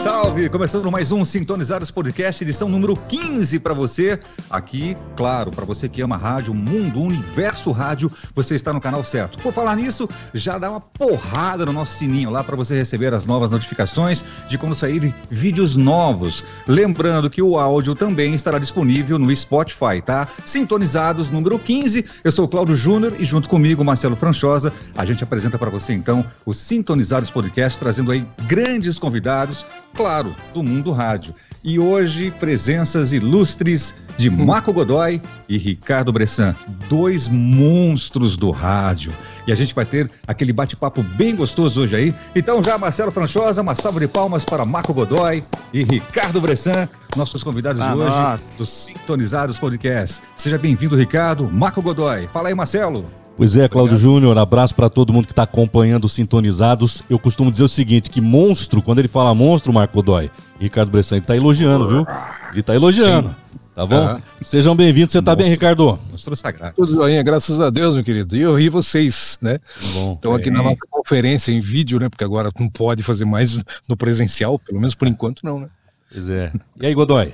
song. Salve! Começando mais um Sintonizados Podcast, edição número 15 para você. Aqui, claro, para você que ama rádio, mundo, universo rádio, você está no canal certo. Por falar nisso, já dá uma porrada no nosso sininho lá para você receber as novas notificações de quando saírem vídeos novos. Lembrando que o áudio também estará disponível no Spotify, tá? Sintonizados número 15. Eu sou o Cláudio Júnior e junto comigo, Marcelo Franchosa, a gente apresenta para você então o Sintonizados Podcast, trazendo aí grandes convidados claro, do mundo rádio. E hoje, presenças ilustres de Marco Godoy e Ricardo Bressan, dois monstros do rádio. E a gente vai ter aquele bate-papo bem gostoso hoje aí. Então, já, Marcelo Franchosa, uma salva de palmas para Marco Godoy e Ricardo Bressan, nossos convidados ah, de hoje nossa. do Sintonizados Podcast. Seja bem-vindo, Ricardo. Marco Godoy. Fala aí, Marcelo. Pois é, Cláudio Júnior, abraço para todo mundo que está acompanhando Sintonizados. Eu costumo dizer o seguinte, que monstro, quando ele fala monstro, Marco Dói, Ricardo Bressan, ele tá elogiando, viu? Ele tá elogiando. Sim. Tá bom? Uhum. Sejam bem-vindos. Você tá bem, Ricardo? Monstro sagrado. Tudo joinha, graças a Deus, meu querido. E eu ri vocês, né? Estão aqui é. na nossa conferência em vídeo, né? Porque agora não pode fazer mais no presencial, pelo menos por enquanto não, né? Pois é. E aí, Godoy?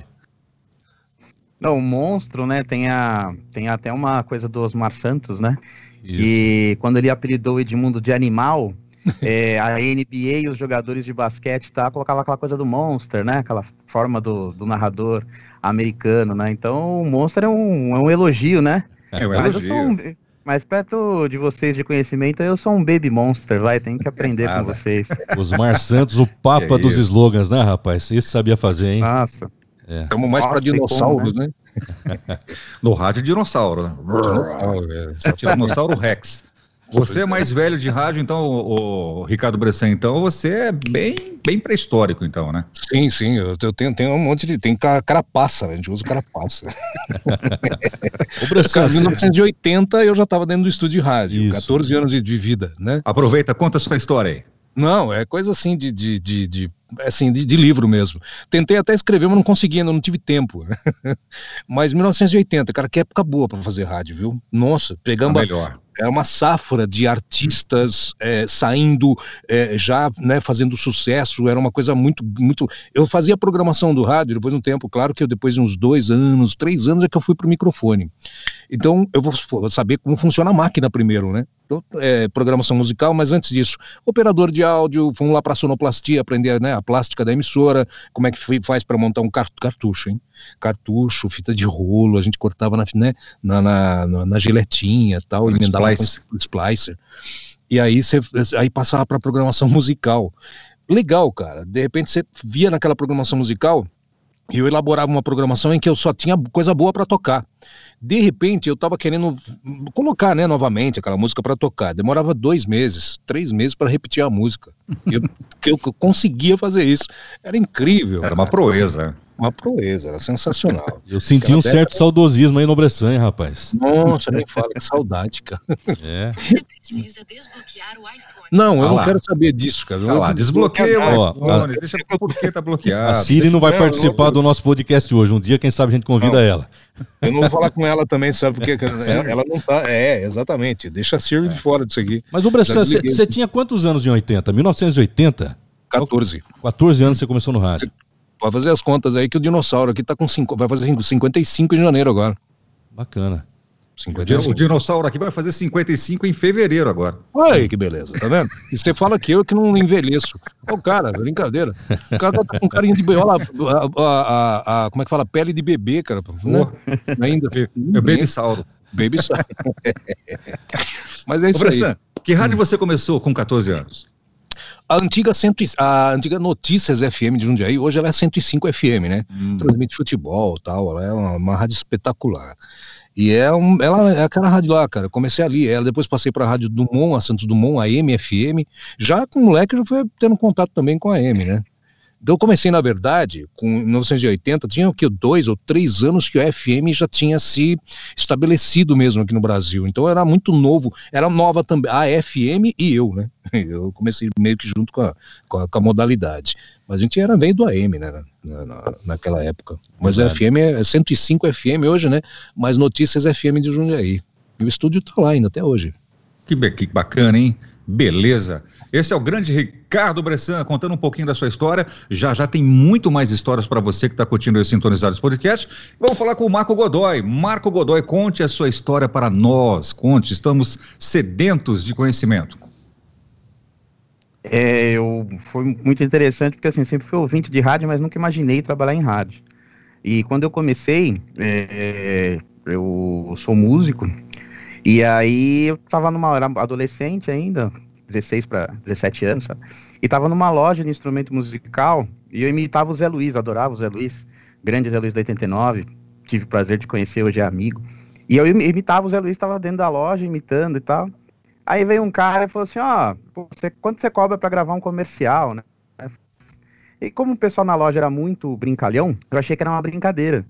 Não, o monstro, né? Tem, a, tem até uma coisa do Osmar Santos, né? Que quando ele apelidou o Edmundo de animal, é, a NBA e os jogadores de basquete tá, colocava aquela coisa do monster, né? Aquela forma do, do narrador americano, né? Então o monster é um, é um elogio, né? É um mas elogio. Um, mas perto de vocês de conhecimento, eu sou um baby monster, vai, tem que aprender com vocês. Osmar Santos, o papa é dos slogans, né, rapaz? Isso sabia fazer, hein? Nossa. Estamos é. mais para dinossauros, como, né? né? No rádio, dinossauro. Né? Dinossauro Rex. Você é mais velho de rádio, então, o, o, Ricardo Bressan, então você é bem, bem pré-histórico, então, né? Sim, sim, eu, eu, tenho, tenho um monte de. Tem carapaça, a gente usa carapaça. o Bressan, em 1980 eu já estava dentro do estúdio de rádio, Isso. 14 anos de, de, vida, né? Aproveita, conta a sua história aí. Não, é coisa assim de, de, de, de assim, de, de, livro mesmo. Tentei até escrever, mas não consegui, ainda não tive tempo. mas 1980, cara, que época boa para fazer rádio, viu? Nossa, pegamos. melhor é uma safra de artistas é, saindo é, já né, fazendo sucesso, era uma coisa muito, muito. Eu fazia a programação do rádio depois de um tempo, claro que eu, depois de uns dois anos, três anos é que eu fui para o microfone. Então eu vou saber como funciona a máquina primeiro, né? Então, é, programação musical, mas antes disso, operador de áudio, fomos lá para sonoplastia, aprender né, a plástica da emissora, como é que faz para montar um cartucho, hein? Cartucho, fita de rolo, a gente cortava na, né, na, na, na, giletinha tal, emendava splice. com splicer. E aí você aí passava para programação musical. Legal, cara. De repente você via naquela programação musical e eu elaborava uma programação em que eu só tinha coisa boa para tocar. De repente, eu estava querendo colocar, né, novamente aquela música para tocar. Demorava dois meses, três meses para repetir a música. Eu, eu conseguia fazer isso. Era incrível. Era uma proeza uma proeza, era sensacional. Eu senti um certo saudosismo aí no Bressan, hein, rapaz. Nossa, nem fala, que saudade, cara. É. Você precisa desbloquear o iPhone. Não, eu ah não quero saber disso, cara. Ah lá, desbloqueia o iPhone, a... deixa por que tá bloqueado. A Siri não vai participar do nosso podcast hoje. Um dia, quem sabe, a gente convida não. ela. Eu não vou falar com ela também, sabe? Porque ela, ela não tá. É, exatamente. Deixa a Siri de fora disso aqui. Mas o Bressan, você tinha quantos anos em 80? 1980? 14. 14 anos você começou no rádio. Pode fazer as contas aí que o dinossauro aqui tá com cinco, vai fazer 55 em janeiro agora. Bacana. 55. O dinossauro aqui vai fazer 55 em fevereiro agora. Olha aí que beleza, tá vendo? E você fala que eu que não envelheço. Ô, cara, brincadeira. O cara tá com carinho de lá, a, a, a, como é que fala? Pele de bebê, cara. Né? Ainda. É baby sauro. Baby sauro. Mas é isso Ô, aí. Que rádio hum. você começou com 14 anos? A antiga, cento, a antiga Notícias FM de Jundiaí, hoje ela é 105 FM, né? Hum. Transmite futebol tal, ela é uma, uma rádio espetacular. E é, um, ela é aquela rádio lá, cara. comecei ali. Ela depois passei para a rádio Dumont, a Santos Dumont, a MFM. Já com moleque, já foi tendo contato também com a M, né? Então eu comecei, na verdade, com 1980, tinha o que, dois ou três anos que o FM já tinha se estabelecido mesmo aqui no Brasil. Então era muito novo, era nova também, a FM e eu, né? Eu comecei meio que junto com a, com a, com a modalidade. Mas a gente era veio do AM, né? Na, na, naquela época. Mas o FM é 105 FM hoje, né? Mas Notícias FM de Jundiaí. E o estúdio tá lá ainda até hoje. Que, que bacana, hein? Beleza. Esse é o grande Ricardo Bressan contando um pouquinho da sua história. Já já tem muito mais histórias para você que está curtindo esse Sintonizados Podcast. Vamos falar com o Marco Godoy. Marco Godoy, conte a sua história para nós. Conte, estamos sedentos de conhecimento. É, eu, foi muito interessante porque assim, sempre fui ouvinte de rádio, mas nunca imaginei trabalhar em rádio. E quando eu comecei, é, eu sou músico, e aí eu tava numa, era adolescente ainda, 16 para 17 anos, sabe? E tava numa loja de instrumento musical, e eu imitava o Zé Luiz, adorava o Zé Luiz, grande Zé Luiz da 89, tive o prazer de conhecer, hoje é amigo. E eu imitava o Zé Luiz, estava dentro da loja imitando e tal. Aí veio um cara e falou assim, ó, você, quanto você cobra para gravar um comercial, né? E como o pessoal na loja era muito brincalhão, eu achei que era uma brincadeira.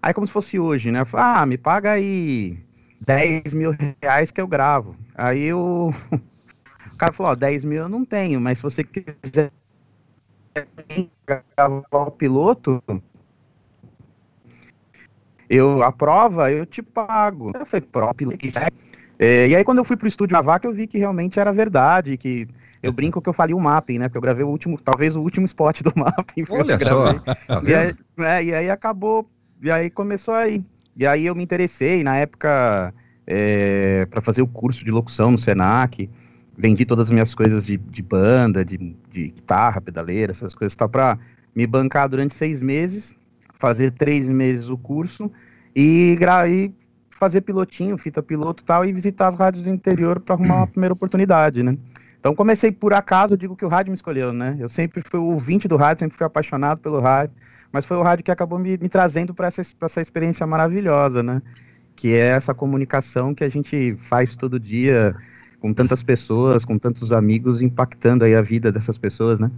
Aí como se fosse hoje, né? Falei, ah, me paga aí 10 mil reais que eu gravo. Aí o, o cara falou, ó, 10 mil eu não tenho, mas se você quiser gravar o piloto, eu aprova, eu te pago. Eu falei, próprio. É, e aí quando eu fui pro estúdio gravar, que eu vi que realmente era verdade, que eu brinco que eu falei o mapping, né? Porque eu gravei o último, talvez o último spot do mapping. Olha só. Tá e, aí, é, e aí acabou, e aí começou aí. E aí eu me interessei, na época, é, para fazer o curso de locução no Senac. Vendi todas as minhas coisas de, de banda, de, de, guitarra, pedaleira, essas coisas, tá para me bancar durante seis meses, fazer três meses o curso e, e fazer pilotinho, fita piloto tal, e visitar as rádios do interior para arrumar uma primeira oportunidade, né? Então comecei por acaso, digo que o rádio me escolheu, né? Eu sempre fui o ouvinte do rádio, sempre fui apaixonado pelo rádio mas foi o rádio que acabou me, me trazendo para essa, essa experiência maravilhosa, né? Que é essa comunicação que a gente faz todo dia com tantas pessoas, com tantos amigos, impactando aí a vida dessas pessoas, né?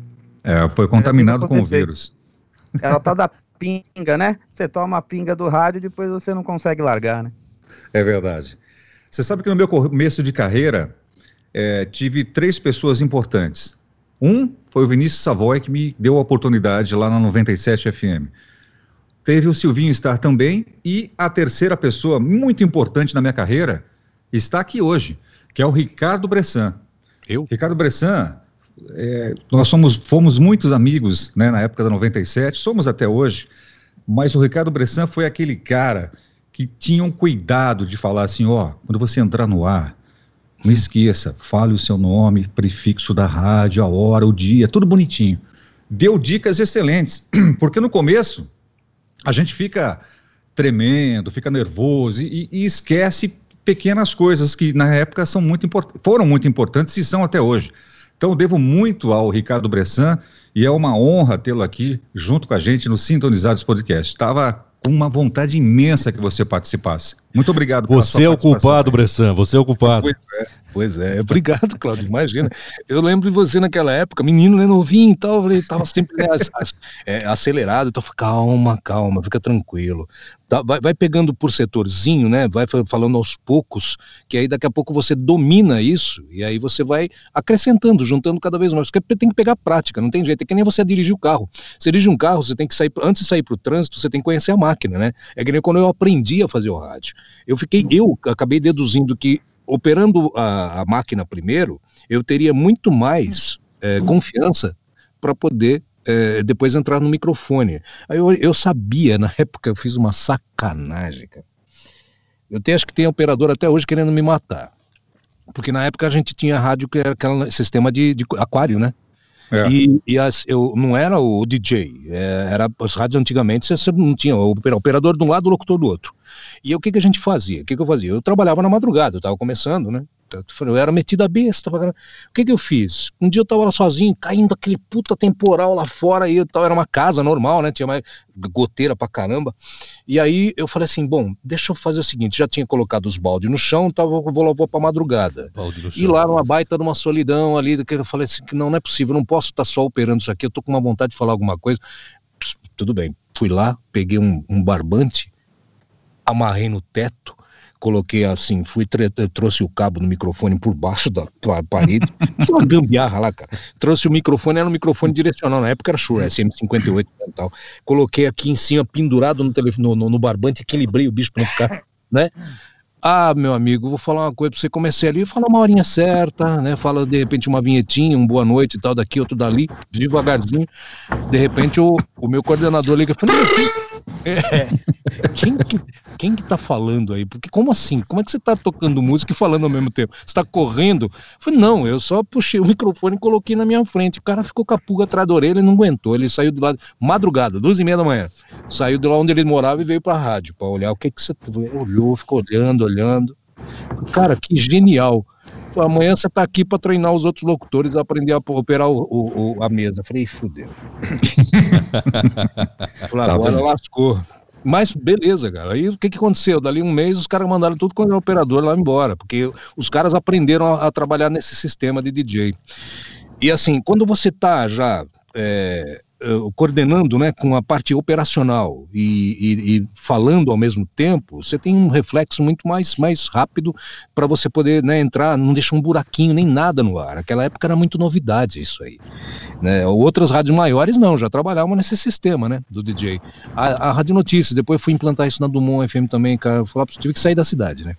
É, foi contaminado é assim com o vírus. Ela tá da pinga, né? Você toma a pinga do rádio e depois você não consegue largar, né? É verdade. Você sabe que no meu começo de carreira, é, tive três pessoas importantes. Um foi o Vinícius Savoy que me deu a oportunidade lá na 97 FM. Teve o Silvinho Star também e a terceira pessoa muito importante na minha carreira está aqui hoje, que é o Ricardo Bressan. Eu? Ricardo Bressan, é, nós somos, fomos muitos amigos né, na época da 97, somos até hoje, mas o Ricardo Bressan foi aquele cara que tinha um cuidado de falar assim, ó, quando você entrar no ar, não esqueça, fale o seu nome, prefixo da rádio, a hora, o dia, tudo bonitinho. Deu dicas excelentes, porque no começo a gente fica tremendo, fica nervoso e, e esquece pequenas coisas que na época são muito foram muito importantes e são até hoje. Então devo muito ao Ricardo Bressan e é uma honra tê-lo aqui junto com a gente no Sintonizados Podcast. Estava com uma vontade imensa que você participasse. Muito obrigado. Você é o culpado, Bressan, você é o culpado. Pois é, pois é. Obrigado, Claudio, imagina. Eu lembro de você naquela época, menino, né, novinho e tal, eu tava sempre né, é, acelerado, então calma, calma, fica tranquilo. Tá, vai, vai, pegando por setorzinho, né, vai falando aos poucos, que aí daqui a pouco você domina isso, e aí você vai acrescentando, juntando cada vez mais, porque tem que pegar prática, não tem jeito, é que nem você dirigir o carro. Você dirige um carro, você tem que sair, antes de sair para o trânsito, você tem que conhecer a máquina, né, é que nem quando eu aprendi a fazer o rádio. Eu fiquei, eu acabei deduzindo que operando a, a máquina primeiro, eu teria muito mais é, confiança para poder é, depois entrar no microfone. Aí eu, eu sabia, na época eu fiz uma sacanagem, cara. Eu tenho, acho que tem operador até hoje querendo me matar. Porque na época a gente tinha rádio que era aquele sistema de, de aquário, né? É. E, e as, eu não era o DJ, é, era as rádios antigamente você não tinha o operador de um lado, o locutor do outro. E o que, que a gente fazia? O que, que eu fazia? Eu trabalhava na madrugada, eu estava começando, né? Eu era metido a besta. O que, que eu fiz? Um dia eu tava lá sozinho, caindo aquele puta temporal lá fora, e tal, era uma casa normal, né? Tinha mais goteira pra caramba. E aí eu falei assim: bom, deixa eu fazer o seguinte: já tinha colocado os baldes no chão, tava, vou lá, vou pra madrugada. E lá numa baita numa solidão ali, que eu falei assim: que não, não é possível, não posso estar tá só operando isso aqui, eu tô com uma vontade de falar alguma coisa. Pss, tudo bem. Fui lá, peguei um, um barbante, amarrei no teto coloquei assim, fui trouxe o cabo do microfone por baixo da parede, uma gambiarra lá, cara. Trouxe o microfone, era um microfone direcional, na época era Shure, SM58 e tal. Coloquei aqui em cima, pendurado no, telefone, no, no, no barbante, equilibrei o bicho para não ficar, né? Ah, meu amigo, vou falar uma coisa pra você. Comecei ali, fala uma horinha certa, né? Fala de repente uma vinhetinha, um boa noite e tal, daqui, outro dali, devagarzinho. De repente o, o meu coordenador liga e fala: é, quem, que, quem que tá falando aí? Porque como assim? Como é que você tá tocando música e falando ao mesmo tempo? Você tá correndo? Eu falei, não, eu só puxei o microfone e coloquei na minha frente. O cara ficou com a pulga atrás da orelha e não aguentou. Ele saiu de lá, madrugada, duas e meia da manhã. Saiu de lá onde ele morava e veio pra rádio pra olhar o que que você. Olhou, ficou olhando, olhando. Cara, que genial. Amanhã você tá aqui para treinar os outros locutores a aprender a operar o, o, o a mesa. Falei, fudeu. Falei, tá agora lascou. Mas beleza, cara. Aí o que, que aconteceu? Dali um mês os caras mandaram tudo com o operador lá embora, porque os caras aprenderam a, a, trabalhar nesse sistema de DJ. E assim, quando você tá já é, coordenando né, com a parte operacional e, e, e, falando ao mesmo tempo, você tem um reflexo muito mais, mais rápido para você poder né, entrar, não deixar um buraquinho nem nada no ar. Aquela época era muito novidade isso aí. Né? Outras rádios maiores não, já trabalhavam nesse sistema né, do DJ. A, a Rádio Notícias, depois fui implantar isso na Dumont FM também, cara, falei, tive que sair da cidade, né?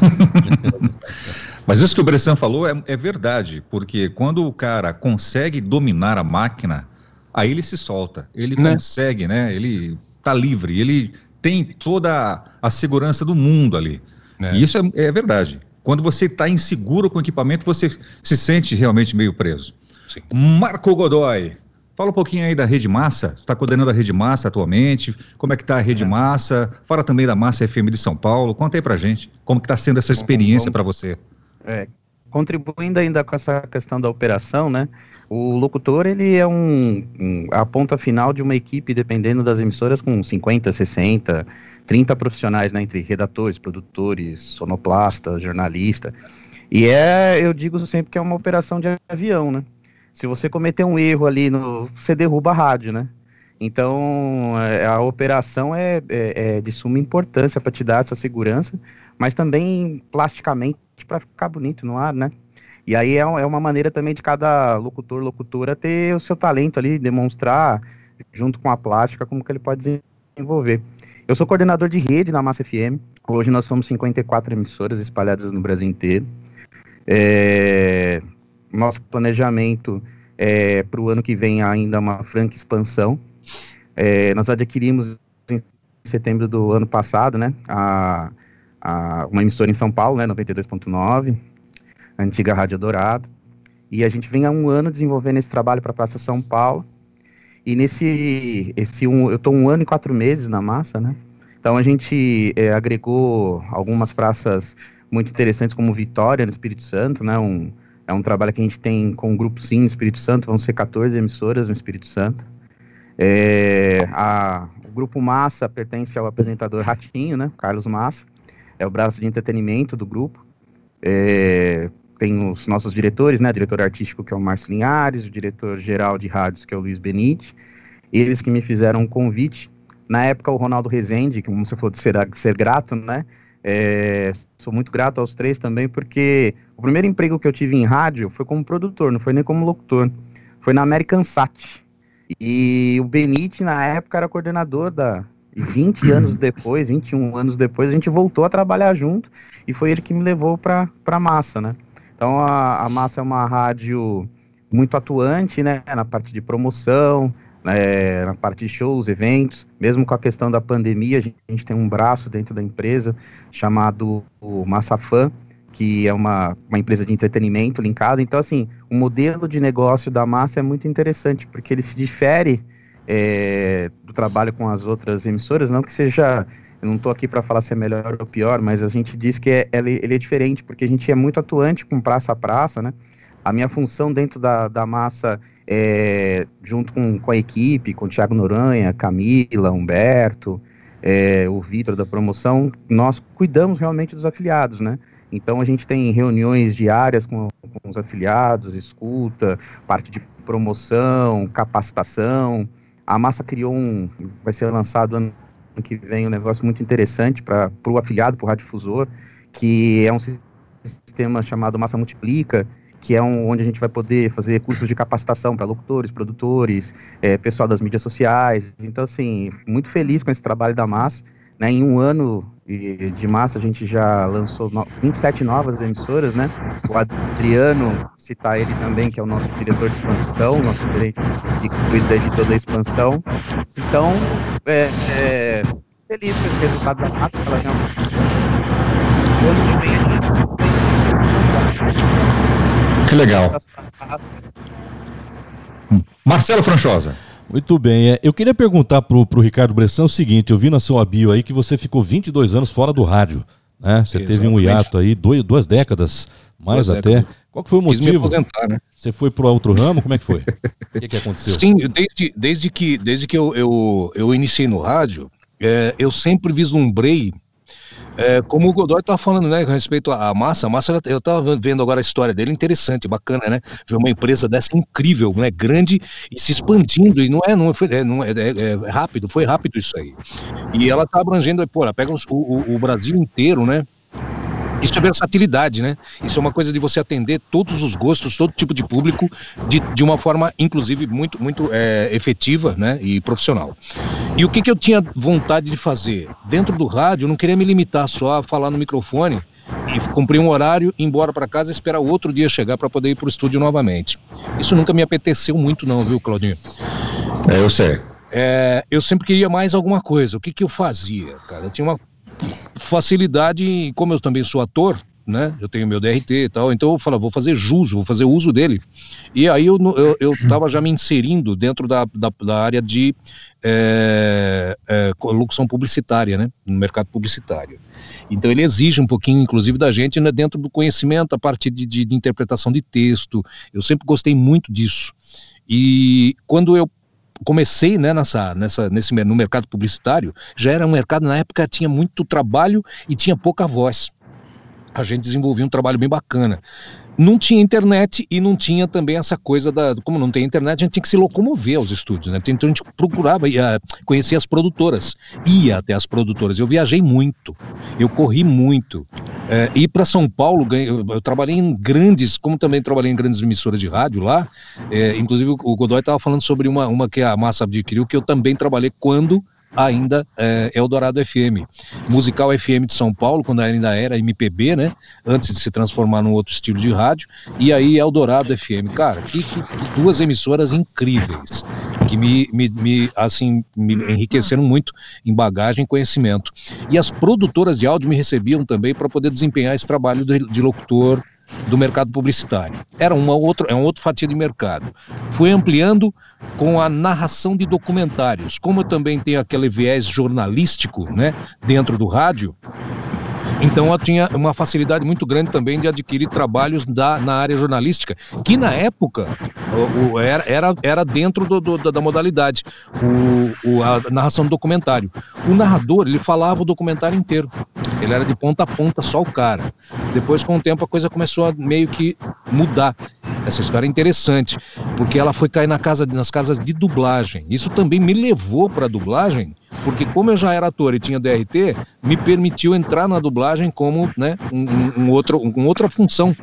Mas isso que o Bressan falou é, é verdade, porque quando o cara consegue dominar a máquina, aí ele se solta, ele né? consegue, né? Ele tá livre, ele tem toda a segurança do mundo ali. É. E isso é, é, verdade. Quando você está inseguro com o equipamento, você se sente realmente meio preso. Sim. Marco Godoy, fala um pouquinho aí da Rede Massa. Você está coordenando a Rede Massa atualmente? Como é que está a Rede é. Massa? Fala também da Massa FM de São Paulo. Conta aí pra gente. Como está sendo essa experiência para você? É, contribuindo ainda com essa questão da operação, né? O locutor, ele é um, um, a ponta final de uma equipe, dependendo das emissoras, com 50, 60, 30 profissionais, né, entre redatores, produtores, sonoplasta, jornalista. E é, eu digo sempre que é uma operação de avião, né? Se você cometer um erro ali, no, você derruba a rádio, né? Então, é, a operação é, é, é de suma importância para te dar essa segurança, mas também plasticamente para ficar bonito no ar, né? E aí é, é uma maneira também de cada locutor, locutora ter o seu talento ali, demonstrar junto com a plástica como que ele pode desenvolver. Eu sou coordenador de rede na Massa FM. Hoje nós somos 54 emissoras espalhadas no Brasil inteiro. É, nosso planejamento é para o ano que vem ainda uma franca expansão. É, nós adquirimos em setembro do ano passado, né, a, a, uma emissora em São Paulo, né, 92.9 a antiga Rádio Dourado. E a gente vem há um ano desenvolvendo esse trabalho para a Praça São Paulo. E nesse esse um, eu estou um ano e quatro meses na massa, né? Então a gente é, agregou algumas praças muito interessantes, como Vitória, no Espírito Santo, né? Um, é um trabalho que a gente tem com o Grupo Sim no Espírito Santo, vão ser 14 emissoras no Espírito Santo. É, a, o Grupo Massa pertence ao apresentador Ratinho, né? Carlos Massa. É o braço de entretenimento do grupo. É, tem os nossos diretores, né? O diretor artístico, que é o Márcio Linhares, o diretor-geral de rádios, que é o Luiz Benite. Eles que me fizeram um convite. Na época, o Ronaldo Rezende, que como você falou de ser, ser grato, né? É, sou muito grato aos três também, porque o primeiro emprego que eu tive em rádio foi como produtor, não foi nem como locutor. Foi na American Sat. E o Benite, na época, era coordenador da. E 20 anos depois, 21 anos depois, a gente voltou a trabalhar junto e foi ele que me levou para a massa, né? Então a, a Massa é uma rádio muito atuante, né, na parte de promoção, né, na parte de shows, eventos, mesmo com a questão da pandemia, a gente, a gente tem um braço dentro da empresa chamado Massafan, que é uma, uma empresa de entretenimento linkada. Então, assim, o modelo de negócio da Massa é muito interessante, porque ele se difere é, do trabalho com as outras emissoras, não que seja eu não estou aqui para falar se é melhor ou pior, mas a gente diz que é, ele, ele, é diferente, porque a gente é muito atuante com praça a praça, né? A minha função dentro da, da massa, é, junto com, com a equipe, com o Thiago Noronha, Camila, Humberto, é, o Vitor da promoção, nós cuidamos realmente dos afiliados, né? Então a gente tem reuniões diárias com, com os afiliados, escuta, parte de promoção, capacitação. A massa criou um, vai ser lançado ano que vem um negócio muito interessante para o afiliado, para o radiodifusor, que é um sistema chamado Massa Multiplica, que é um, onde a gente vai poder fazer cursos de capacitação para locutores, produtores, é, pessoal das mídias sociais. Então, assim, muito feliz com esse trabalho da Massa. Né, em um ano de massa, a gente já lançou 27 novas emissoras, né? O Adriano, citar ele também, que é o nosso diretor de expansão, nosso gerente que cuida de toda a expansão. Então, é, é feliz com esse resultado da massa, ela realmente. A gente Que legal. Marcelo Franchosa. Muito bem. É, eu queria perguntar pro, pro Ricardo Bressan o seguinte: eu vi na sua bio aí que você ficou 22 anos fora do rádio. Né? Você Exatamente. teve um hiato aí, dois, duas décadas, mais duas até. Décadas. Qual que foi o motivo? Né? Você foi para outro ramo? Como é que foi? o que, que aconteceu? Sim, desde, desde que, desde que eu, eu, eu iniciei no rádio, é, eu sempre vislumbrei é, como o Godoy estava falando, né, com respeito à massa, a massa, eu estava vendo agora a história dele, interessante, bacana, né? Ver uma empresa dessa incrível, né, grande e se expandindo, e não é, não, foi, é, não é, é, é rápido, foi rápido isso aí. E ela está abrangendo, pô, ela pega os, o, o Brasil inteiro, né? Isso é versatilidade, né? Isso é uma coisa de você atender todos os gostos, todo tipo de público, de, de uma forma, inclusive, muito, muito é, efetiva né? e profissional. E o que, que eu tinha vontade de fazer? Dentro do rádio, eu não queria me limitar só a falar no microfone e cumprir um horário, ir embora para casa e esperar o outro dia chegar para poder ir para o estúdio novamente. Isso nunca me apeteceu muito, não, viu, Claudinho? É, eu sei. É, eu sempre queria mais alguma coisa. O que, que eu fazia, cara? Eu tinha uma facilidade, como eu também sou ator, né? Eu tenho meu DRT e tal, então eu falo, vou fazer jus, vou fazer uso dele. E aí eu, eu, eu tava já me inserindo dentro da, da, da área de é, é, locução publicitária, né? No mercado publicitário. Então ele exige um pouquinho, inclusive, da gente né, dentro do conhecimento, a partir de, de, de interpretação de texto. Eu sempre gostei muito disso. E quando eu comecei né, nessa, nessa, nesse, no mercado publicitário, já era um mercado, na época tinha muito trabalho e tinha pouca voz. A gente desenvolvia um trabalho bem bacana não tinha internet e não tinha também essa coisa da. Como não tem internet, a gente tinha que se locomover aos estúdios, né? Então a gente procurava ia, conhecer as produtoras, ia até as produtoras. Eu viajei muito, eu corri muito. É, ir para São Paulo, eu, eu, trabalhei em grandes, como também trabalhei em grandes emissoras de rádio lá. É, inclusive o Godoy estava falando sobre uma, uma que a Massa adquiriu, que eu também trabalhei quando ainda é, Eldorado FM. Musical FM de São Paulo, quando ainda era MPB, né? Antes de se transformar num outro estilo de rádio. E aí Eldorado FM. Cara, que, que, duas emissoras incríveis que me, me, me, assim, me enriqueceram muito em bagagem e conhecimento. E as produtoras de áudio me recebiam também para poder desempenhar esse trabalho de, de locutor, do mercado publicitário. Era uma outra, é um outro fatia de mercado. Fui ampliando com a narração de documentários. Como eu também tenho aquele viés jornalístico, né, dentro do rádio, então eu tinha uma facilidade muito grande também de adquirir trabalhos da, na área jornalística, que na época o, o, era, era, era dentro do, do, da modalidade, o, a narração do documentário. O narrador, ele falava o documentário inteiro. Ele era de ponta a ponta, só o cara. Depois, com o tempo, a coisa começou a meio que mudar. Essa história é interessante, porque ela foi cair na casa, nas casas de dublagem. Isso também me levou para a dublagem, porque como eu já era ator e tinha DRT, me permitiu entrar na dublagem como né, um, um outro, um, outra função.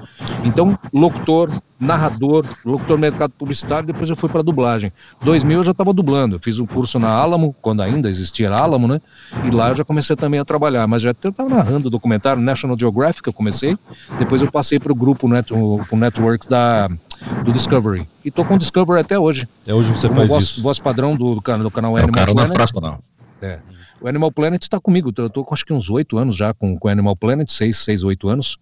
Então, locutor, narrador, locutor mercado publicitário, depois eu fui para dublagem. 2000 eu já estava dublando, eu fiz um curso na Alamo, quando ainda existia Alamo, né? E lá eu já comecei também a trabalhar, mas já estava narrando documentário, National Geographic eu comecei, depois eu passei para o grupo, net, o, o Networks da do Discovery. E tô com o Discovery até hoje. Até hoje você Como faz voz, isso. Voz padrão do, do, canal, do canal é, Animal Planet. Frasco, não. É. O Animal Planet está comigo, eu tô com acho que uns oito anos já com o Animal Planet, seis, seis, oito anos,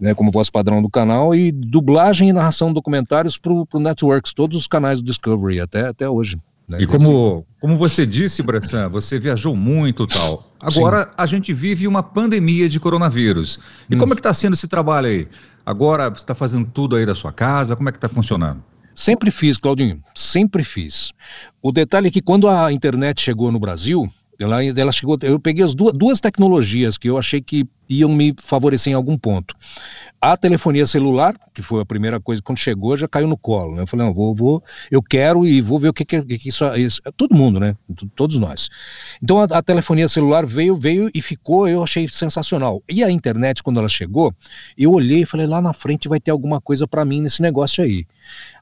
né, como voz padrão do canal, e dublagem e narração de documentários para o Networks, todos os canais do Discovery, até, até hoje. Né? E como, como você disse, Bressan, você viajou muito tal. Agora Sim. a gente vive uma pandemia de coronavírus. E hum. como é que está sendo esse trabalho aí? Agora você está fazendo tudo aí da sua casa, como é que está funcionando? Sempre fiz, Claudinho, sempre fiz. O detalhe é que quando a internet chegou no Brasil, ela, ela chegou, eu peguei as duas, duas tecnologias que eu achei que iam me favorecer em algum ponto. A telefonia celular, que foi a primeira coisa, quando chegou, já caiu no colo. Né? Eu falei, não, vou, vou, eu quero e vou ver o que, que, que isso, isso. Todo mundo, né? Todos nós. Então a, a, telefonia celular veio, veio e ficou, eu achei sensacional. E a internet, quando ela chegou, eu olhei e falei, lá na frente vai ter alguma coisa para mim nesse negócio aí.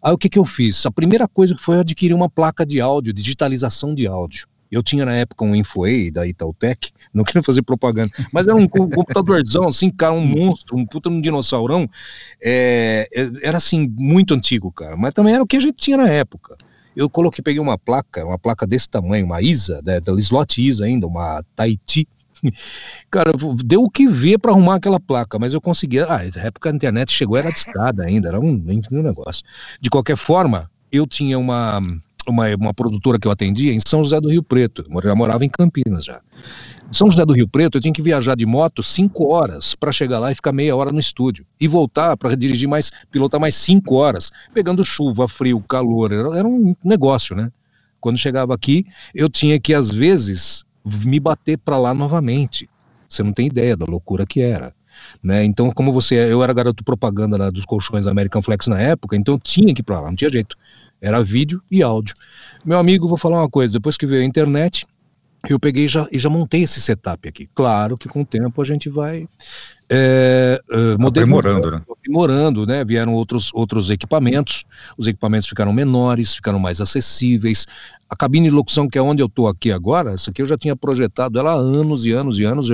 Aí o que, que eu fiz? A primeira coisa que foi adquirir uma placa de áudio, digitalização de áudio. Eu tinha na época um Infoei da Itautec, não queria fazer propaganda, mas era um computadorzão, assim, cara, um monstro, um puta um dinossaurão. É, é, era assim, muito antigo, cara, mas também era o que a gente tinha na época. Eu coloquei, peguei uma placa, uma placa desse tamanho, uma ISA, da, da slot ISA ainda, uma Tahiti, Cara, deu o que ver para arrumar aquela placa, mas eu consegui. Ah, na época a internet chegou, era discada ainda, era um, um negócio. De qualquer forma, eu tinha uma, uma, uma produtora que eu atendia em São José do Rio Preto. Eu já morava em Campinas já. Em São José do Rio Preto, eu tinha que viajar de moto cinco horas para chegar lá e ficar meia hora no estúdio. E voltar para dirigir mais, pilotar mais cinco horas, pegando chuva, frio, calor. Era, um negócio, né? Quando chegava aqui, eu tinha que, às vezes, me bater para lá novamente. Você não tem ideia da loucura que era. Né? Então, como você, eu era garoto propaganda lá dos colchões American Flex na época, então tinha que ir para lá, não tinha jeito. Era vídeo e áudio. Meu amigo, vou falar uma coisa, depois que veio a internet, eu peguei já, e já montei esse setup aqui. Claro que com o tempo a gente vai é, uh, aprimorando, né? aprimorando, né? Vieram outros, outros equipamentos, os equipamentos ficaram menores, ficaram mais acessíveis, a cabine de locução, que é onde eu estou aqui agora, essa aqui eu já tinha projetado ela há anos e anos e anos,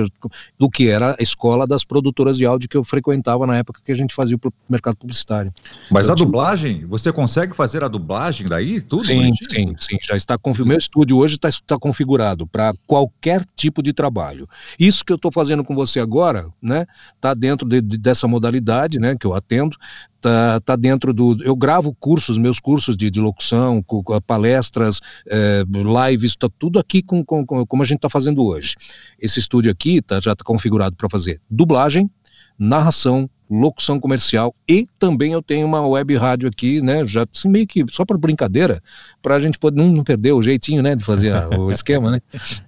do que era a escola das produtoras de áudio que eu frequentava na época que a gente fazia o mercado publicitário. Mas então, a dublagem, você consegue fazer a dublagem daí? Tudo? Sim, sim, sim. Já está configurado. Meu estúdio hoje está, está configurado para qualquer tipo de trabalho. Isso que eu estou fazendo com você agora, né? Está dentro de, de, dessa modalidade, né? Que eu atendo tá, tá dentro do. Eu gravo cursos, meus cursos de, de locução, com, palestras, é, lives, está tudo aqui com, com, com, como a gente está fazendo hoje. Esse estúdio aqui tá, já está configurado para fazer dublagem, narração, locução comercial e também eu tenho uma web rádio aqui, né, já assim, meio que só para brincadeira, para a gente poder não, perder o jeitinho, né, de fazer a, o esquema, né.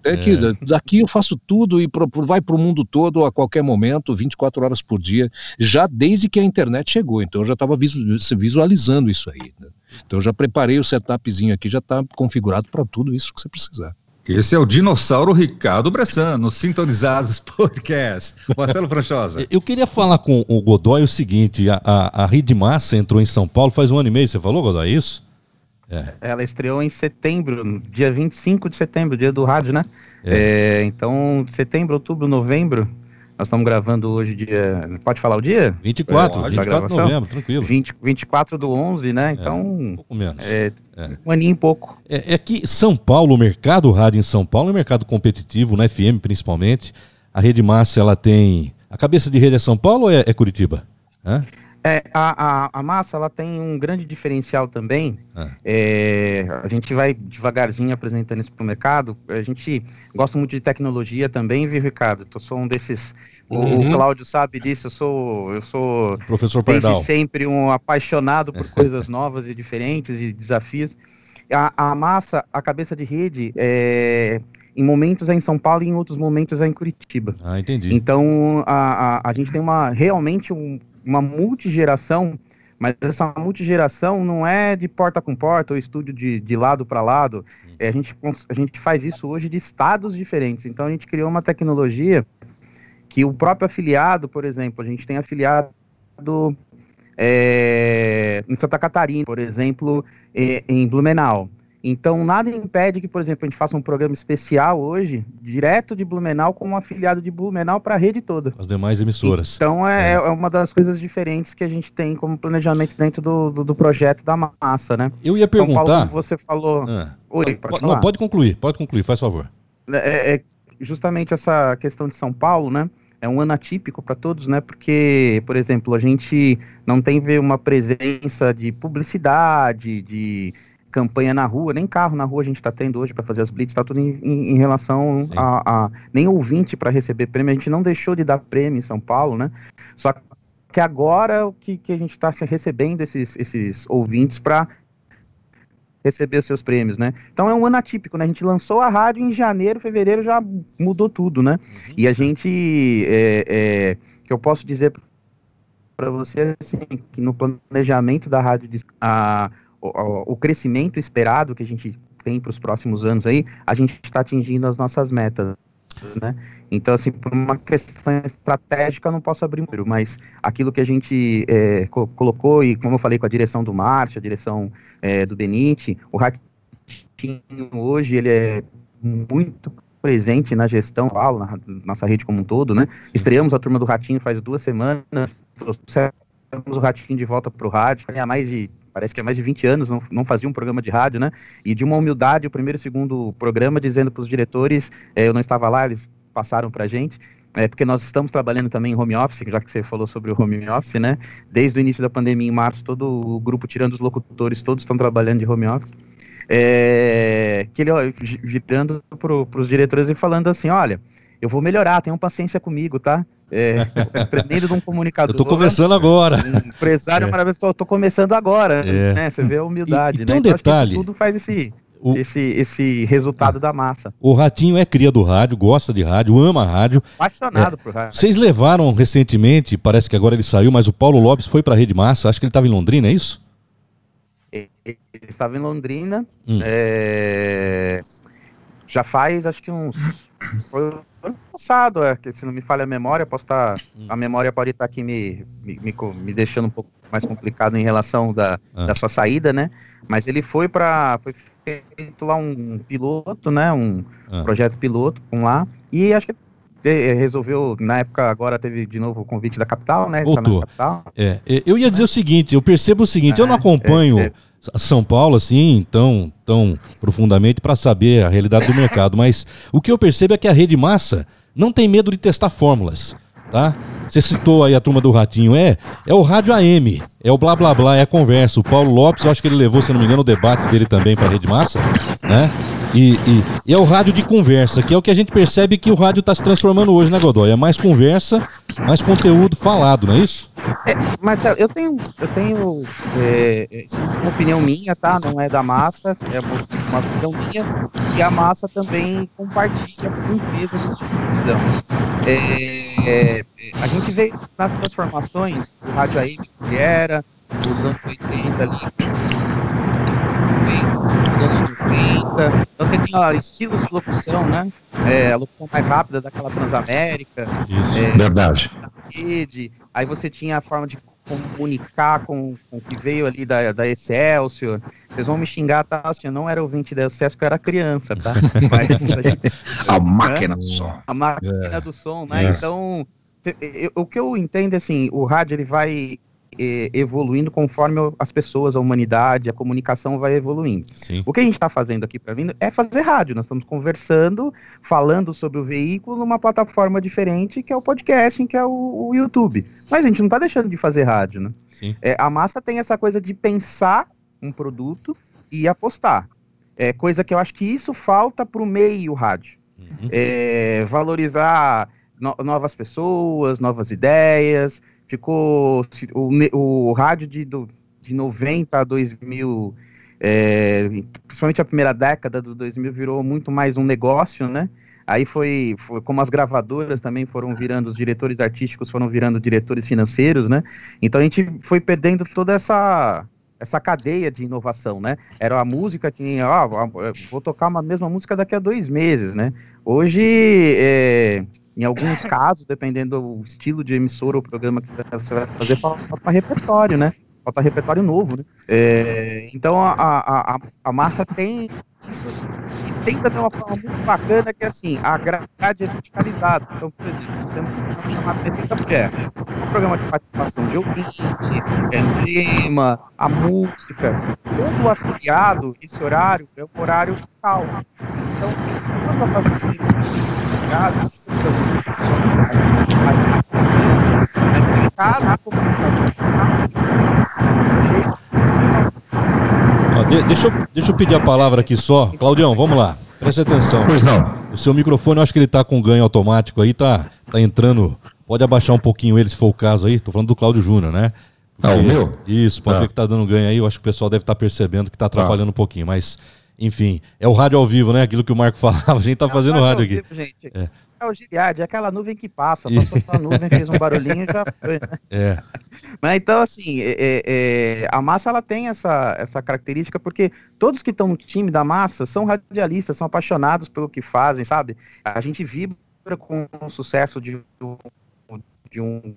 É que é. daqui eu faço tudo e pro, vai para o mundo todo a qualquer momento, 24 horas por dia, já desde que a internet chegou, então eu já estava visualizando isso aí. Né? Então eu já preparei o setupzinho aqui, já está configurado para tudo isso que você precisar. Esse é o dinossauro Ricardo Bressan, no Sintonizados Podcast. Marcelo Franchosa. Eu queria falar com o Godoy o seguinte: a, a, a Rede Massa entrou em São Paulo faz um ano e meio, você falou, Godoy, é isso? É. Ela estreou em setembro, dia 25 de setembro, dia do rádio, né? É. É, então, setembro, outubro, novembro, nós estamos gravando hoje dia. Pode falar o dia? 24, é, 24 de novembro, tranquilo. 20, 24 do 11, né? É, então. um pouco menos. É, é. Um aninho e pouco. É, é que São Paulo, o mercado rádio em São Paulo é um mercado competitivo, na FM principalmente. A Rede Massa, ela tem. A cabeça de rede é São Paulo ou é, é Curitiba? Hã? É, a, a, a, massa ela tem um grande diferencial também. Ah. É, a gente vai devagarzinho apresentando isso para o mercado. A gente gosta muito de tecnologia também, viu, Ricardo? Eu sou um desses. Uhum. O Cláudio sabe disso. Eu sou, eu sou Professor desde Pardal. sempre um apaixonado por coisas novas e diferentes e desafios. A, a massa, a cabeça de rede, é, em momentos é em São Paulo e em outros momentos é em Curitiba. Ah, entendi. Então a, a, a gente tem uma realmente um, uma multigeração, mas essa multigeração não é de porta com porta ou estúdio de, de lado para lado. É, a, gente, a gente faz isso hoje de estados diferentes. Então a gente criou uma tecnologia que o próprio afiliado, por exemplo, a gente tem afiliado é, em Santa Catarina, por exemplo, em Blumenau. Então, nada impede que, por exemplo, a gente faça um programa especial hoje, direto de Blumenau, com um afiliado de Blumenau para a rede toda. As demais emissoras. Então, é, é. é, uma das coisas diferentes que a gente tem como planejamento dentro do, do, do projeto da massa, né? Eu ia perguntar. Paulo, você falou. Ah. Oi, pode, não, pode concluir, pode concluir, faz favor. É, é, é, justamente essa questão de São Paulo, né? É um ano atípico para todos, né? Porque, por exemplo, a gente não tem uma presença de publicidade, de campanha na rua, nem carro na rua a gente está tendo hoje para fazer as blitz, está tudo em, em, em relação a, a, nem ouvinte para receber prêmio, a gente não deixou de dar prêmio em São Paulo, né? Só que agora o que, que a gente está recebendo esses, esses ouvintes para receber os seus prêmios, né? Então é um ano atípico, né? A gente lançou a rádio em janeiro, fevereiro já mudou tudo, né? Uhum. E a gente, é, é, que eu posso dizer para você assim, que no planejamento da rádio, a, o, o crescimento esperado que a gente tem para os próximos anos aí, a gente está atingindo as nossas metas. Né? Então, assim, por uma questão estratégica, não posso abrir muito, mas aquilo que a gente é, co colocou, e como eu falei com a direção do Márcio, a direção é, do Benite, o Ratinho hoje, ele é muito presente na gestão, na nossa rede como um todo, né? Estreamos a turma do Ratinho faz duas semanas, trouxemos o Ratinho de volta para o rádio, há mais de parece que há mais de 20 anos não, não fazia um programa de rádio, né? E de uma humildade, o primeiro e segundo programa, dizendo para os diretores, é, eu não estava lá, eles passaram para a gente, é, porque nós estamos trabalhando também em home office, já que você falou sobre o home office, né? Desde o início da pandemia, em março, todo o grupo, tirando os locutores, todos estão trabalhando de home office. É, que ele, ó, virando para os diretores e falando assim: olha, eu vou melhorar, tenham paciência comigo, tá? É, tremendo de um comunicador. Eu tô começando agora. Um empresário é. maravilhoso, tô, tô começando agora, é. né? Você vê a humildade, e, e né? Tem um então, detalhe. tudo faz esse, o, esse, esse resultado da massa. O Ratinho é cria do rádio, gosta de rádio, ama rádio. Apaixonado é, por rádio. Vocês levaram recentemente, parece que agora ele saiu, mas o Paulo Lopes foi para a Rede Massa, acho que ele estava em Londrina, é isso? Ele, estava em Londrina, hum. é, já faz acho que uns. Ano passado, é, que se não me falha a memória, posso estar. Tá, hum. A memória pode estar tá aqui me, me, me, me, deixando um pouco mais complicado em relação da, ah. da sua saída, né? Mas ele foi para. Foi feito lá um piloto, né? Um ah. projeto piloto com lá. E acho que resolveu, na época, agora teve de novo o convite da capital, né? Voltou. Tá é, é, eu ia dizer o seguinte, eu percebo o seguinte, é, eu não acompanho é, é. São Paulo assim tão, tão profundamente para saber a realidade do mercado, mas o que eu percebo é que a rede massa não tem medo de testar fórmulas, tá? Você citou aí a turma do Ratinho, é, é o rádio AM, é o blá blá blá, é a conversa. O Paulo Lopes, eu acho que ele levou, se não me engano, o debate dele também para a Rede Massa, né? E, e, e, é o rádio de conversa, que é o que a gente percebe que o rádio está se transformando hoje, né, Godoy? É mais conversa, mais conteúdo falado, não é isso? É, Marcelo, eu tenho, eu tenho é, uma opinião minha, tá? Não é da massa, é uma, visão minha, e a massa também compartilha com peso nesse tipo de visão. É, é, a gente vê nas transformações do rádio AM que era, dos anos 80 ali, dos anos 90. Então você tinha estilos de locução, né? É, a locução mais rápida daquela Transamérica. Isso, é, verdade. Rede. Aí você tinha a forma de comunicar com, com o que veio ali da, da Excelsior. Vocês vão me xingar, tá? Assim, eu não era ouvinte da Excelsior, eu era criança, tá? Mas, a, máquina do som. A máquina é. do som, né? Então, eu, o que eu entendo, assim, o rádio, ele vai evoluindo conforme as pessoas, a humanidade, a comunicação vai evoluindo. Sim. O que a gente está fazendo aqui para mim é fazer rádio. Nós estamos conversando, falando sobre o veículo numa plataforma diferente, que é o podcasting, que é o, o YouTube. Mas a gente não está deixando de fazer rádio, né? É, a massa tem essa coisa de pensar um produto e apostar. É coisa que eu acho que isso falta para o meio rádio. Uhum. É, valorizar no, novas pessoas, novas ideias, ficou o, o rádio de, do, de 90 a 2000, é, principalmente a primeira década do 2000 virou muito mais um negócio, né? Aí foi, foi, como as gravadoras também foram virando, os diretores artísticos foram virando diretores financeiros, né? Então a gente foi perdendo toda essa essa cadeia de inovação, né? Era a música que, ó, vou tocar uma mesma música daqui a dois meses, né? Hoje é, em alguns casos, dependendo do estilo de emissora ou programa que você vai fazer, falta repertório, né? Falta repertório novo, né? É, então a, a, a, massa tem isso e tem também uma forma muito bacana que é assim, a grade é verticalizada. Então, por exemplo, nós temos um programa chamado Repita Mulher, um programa de participação de ouvinte, é tema, a música. Todo afiliado, esse horário é o horário tal. Então, nós vamos fazer caso, deixa, eu, deixa eu pedir a palavra aqui só. Claudião, vamos lá. Preste atenção. Pois não. O seu microfone, eu acho que ele tá com ganho automático aí, tá, tá entrando. Pode abaixar um pouquinho ele, se for o caso aí. Tô falando do Cláudio Júnior, né? Porque, ah, o meu? Isso, pode ah. ver que tá dando ganho aí. Eu acho que o pessoal deve estar tá percebendo que tá atrapalhando ah. um pouquinho, mas enfim, é o rádio ao vivo, né? Aquilo que o Marco falava, a gente tá é fazendo rádio, rádio aqui. Vivo, é. É o é aquela nuvem que passa, passou a nuvem, fez um barulhinho e já foi, né? É. Mas então, assim, é, é, é, a massa ela tem essa, essa característica, porque todos que estão no time da massa são radialistas, são apaixonados pelo que fazem, sabe? A gente vibra com o sucesso de, de um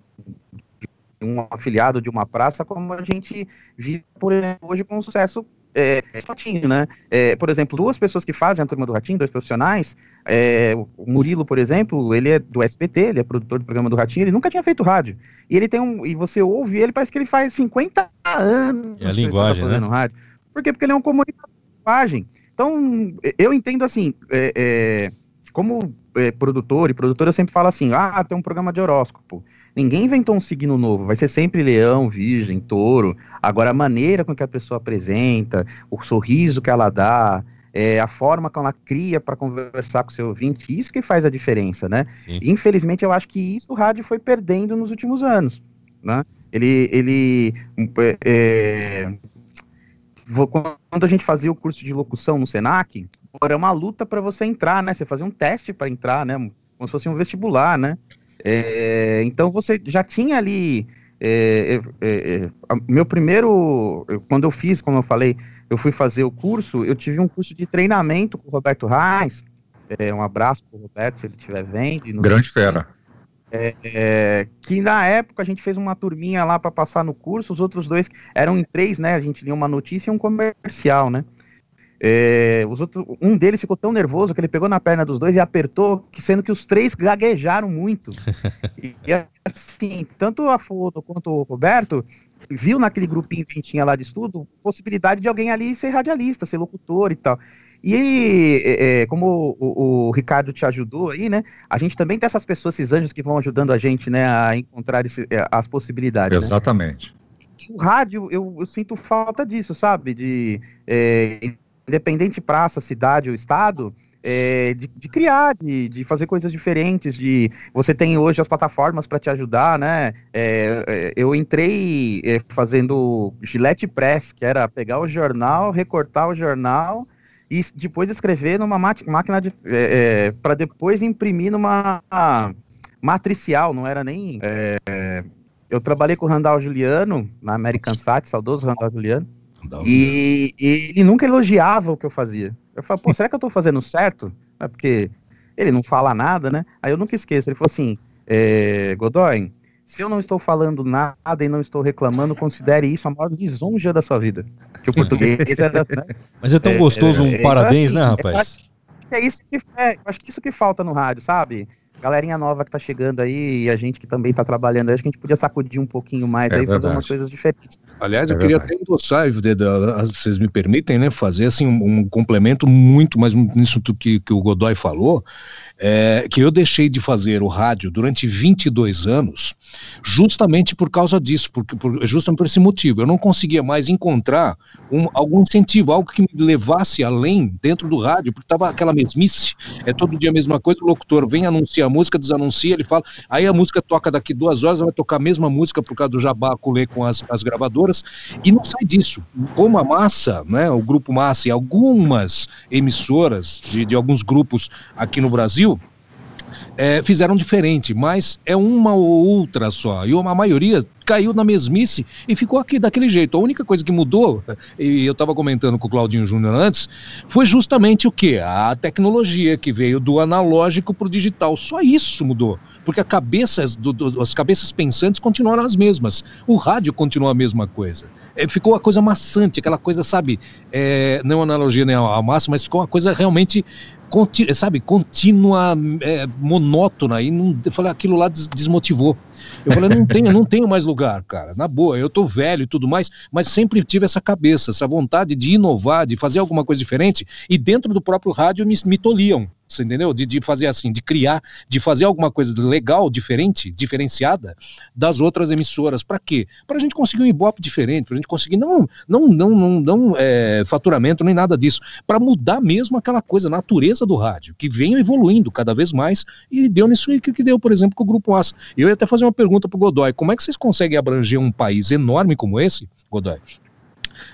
de um afiliado de uma praça, como a gente vive por hoje com o sucesso é, Ratinho, né? É, por exemplo, duas pessoas que fazem a turma do Ratinho, dois profissionais, é, o Murilo, por exemplo, ele é do SBT, ele é produtor do programa do Ratinho, ele nunca tinha feito rádio. E ele tem um. E você ouve ele, parece que ele faz 50 anos. É a linguagem, tá né? Rádio. Por quê? Porque ele é um comunicador de linguagem. Então, eu entendo assim, é, é, como é, produtor e produtor, eu sempre falo assim: ah, tem um programa de horóscopo. Ninguém inventou um signo novo, vai ser sempre leão, virgem, touro. Agora, a maneira com que a pessoa apresenta, o sorriso que ela dá, é, a forma que ela cria para conversar com o seu ouvinte, isso que faz a diferença, né? Sim. Infelizmente, eu acho que isso o rádio foi perdendo nos últimos anos, né? Ele, ele é, quando a gente fazia o curso de locução no Senac, era uma luta para você entrar, né? Você fazia um teste para entrar, né? Como se fosse um vestibular, né? É, então você já tinha ali. É, é, é meu primeiro. Quando eu fiz, como eu falei, eu fui fazer o curso, eu tive um curso de treinamento com o Roberto Reis. É, um abraço para o Roberto, se ele estiver vendo. Grande fera. É, que na época a gente fez uma turminha lá para passar no curso, os outros dois eram em três, né? A gente lia uma notícia e um comercial, né? É, os outros, um deles ficou tão nervoso que ele pegou na perna dos dois e apertou, que sendo que os três gaguejaram muito. e, assim, tanto a Foto quanto o Roberto viu naquele grupinho que tinha lá de estudo possibilidade de alguém ali ser radialista, ser locutor e tal. E é, é como o, o, Ricardo te ajudou aí, né? A gente também tem essas pessoas, esses anjos que vão ajudando a gente, né, a encontrar esse, é, as possibilidades. Né? Exatamente. Né? O rádio, eu, eu, sinto falta disso, sabe? De é, independente praça, cidade ou estado, é, de, de, criar, de, de, fazer coisas diferentes, de você tem hoje as plataformas para te ajudar, né? É, é, eu entrei é, fazendo Gillette Press, que era pegar o jornal, recortar o jornal e depois escrever numa máquina de, é, para depois imprimir numa matricial, não era nem. eu trabalhei com o Randall Juliano na American Sat, saudoso Randall Juliano. E, e, ele nunca elogiava o que eu fazia. Eu falei, pô, será que eu tô fazendo certo? É porque ele não fala nada, né? Aí eu nunca esqueço. Ele falou assim: é, Godoy, se eu não estou falando nada e não estou reclamando, considere isso a maior lisonja da sua vida. Que o português era. Né? Mas é tão é, gostoso um é, parabéns, assim, né, rapaz? É isso que, é, acho que isso que falta no rádio, sabe? galerinha nova que tá chegando aí e a gente que também tá trabalhando, acho que a gente podia sacudir um pouquinho mais é aí, verdade. fazer umas coisas diferentes. Aliás, é eu queria até endossar, vocês me permitem, né, fazer assim um, um complemento muito mais nisso que, que o Godoy falou, é, que eu deixei de fazer o rádio durante 22 anos, justamente por causa disso, por, por, justamente por esse motivo. Eu não conseguia mais encontrar um, algum incentivo, algo que me levasse além dentro do rádio, porque estava aquela mesmice, é todo dia a mesma coisa, o locutor vem anunciar a música, desanuncia, ele fala, aí a música toca daqui duas horas, vai tocar a mesma música por causa do jabá colê com as, as gravadoras, e não sai disso. Como a massa, né, o grupo massa e algumas emissoras de, de alguns grupos aqui no Brasil, é, fizeram diferente, mas é uma ou outra só. E a maioria caiu na mesmice e ficou aqui daquele jeito. A única coisa que mudou, e eu estava comentando com o Claudinho Júnior antes, foi justamente o que? A tecnologia que veio do analógico para o digital. Só isso mudou. Porque a do, do, as cabeças pensantes continuaram as mesmas. O rádio continuou a mesma coisa. É, ficou uma coisa maçante, aquela coisa, sabe, é, não analogia nem a massa, mas ficou uma coisa realmente sabe, contínua, é, monótona, e não, eu falei, aquilo lá des, desmotivou. Eu falei, não tenho, não tenho mais lugar, cara, na boa, eu tô velho e tudo mais, mas sempre tive essa cabeça, essa vontade de inovar, de fazer alguma coisa diferente, e dentro do próprio rádio me, me toliam, você entendeu? De, de fazer assim, de criar, de fazer alguma coisa legal, diferente, diferenciada das outras emissoras. Para quê? Para a gente conseguir um ibope diferente, para a gente conseguir não, não, não, não, não é, faturamento nem nada disso, para mudar mesmo aquela coisa, natureza do rádio, que vem evoluindo cada vez mais e deu nisso que, que deu, por exemplo, com o Grupo Aço. Eu ia até fazer uma pergunta para o Godoy: como é que vocês conseguem abranger um país enorme como esse, Godoy?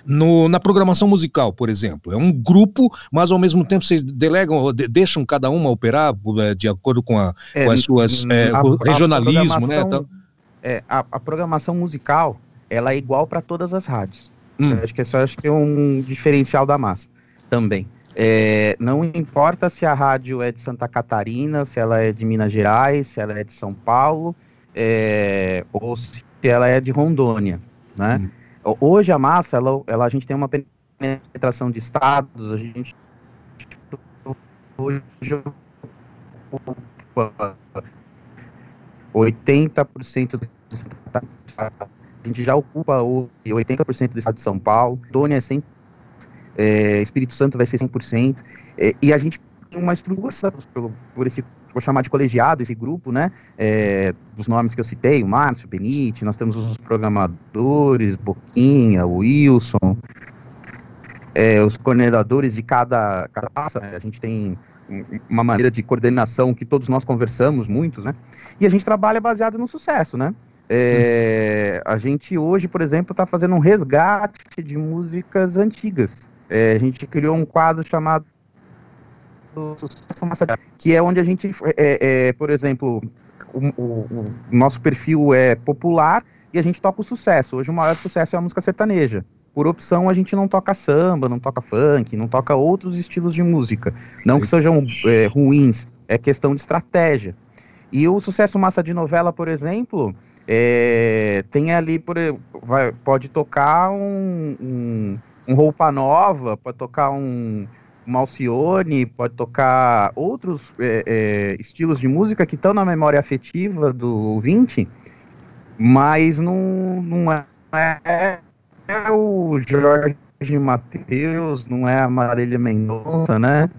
No, na programação musical, por exemplo. É um grupo, mas ao mesmo tempo vocês delegam, de, deixam cada uma operar é, de acordo com, a, é, com as suas. É, a, regionalismo, a né? É, a, a, programação musical ela é igual para todas as rádios. Hum. acho que é só acho que é um diferencial da massa também. É, não importa se a rádio é de Santa Catarina, se ela é de Minas Gerais, se ela é de São Paulo, ou se ela é de Rondônia, né? Hum. Hoje a massa, ela, ela, a gente tem uma penetração de estados, a gente hoje ocupa 80% do a gente já ocupa o 80% do estado de São Paulo, Tônia é 100%, é, Espírito Santo vai ser 100%, é, e a gente tem uma estruturação por, por esse vou chamar de colegiado esse grupo, né? É, os nomes que eu citei, o Márcio, o Benite, nós temos os programadores, Boquinha, o Wilson, é, os coordenadores de cada, cada pasta, né? a gente tem uma maneira de coordenação que todos nós conversamos muitos, né? E a gente trabalha baseado no sucesso, né? É, a gente hoje, por exemplo, está fazendo um resgate de músicas antigas. É, a gente criou um quadro chamado Sucesso Massa, que é onde a gente, é, é por exemplo, o, o, o, nosso perfil é popular e a gente toca o sucesso. Hoje o maior sucesso é a música sertaneja. Por opção, a gente não toca samba, não toca funk, não toca outros estilos de música. Não que sejam é, ruins, é questão de estratégia. E o sucesso massa de novela, por exemplo, é, tem ali, por, vai, pode tocar um, um, um, Roupa Nova, pode tocar um, um Alcione, pode tocar outros é, é, estilos de música que estão na memória afetiva do ouvinte, mas não, não é é o Jorge Matheus, não é a Marília Mendonça, né?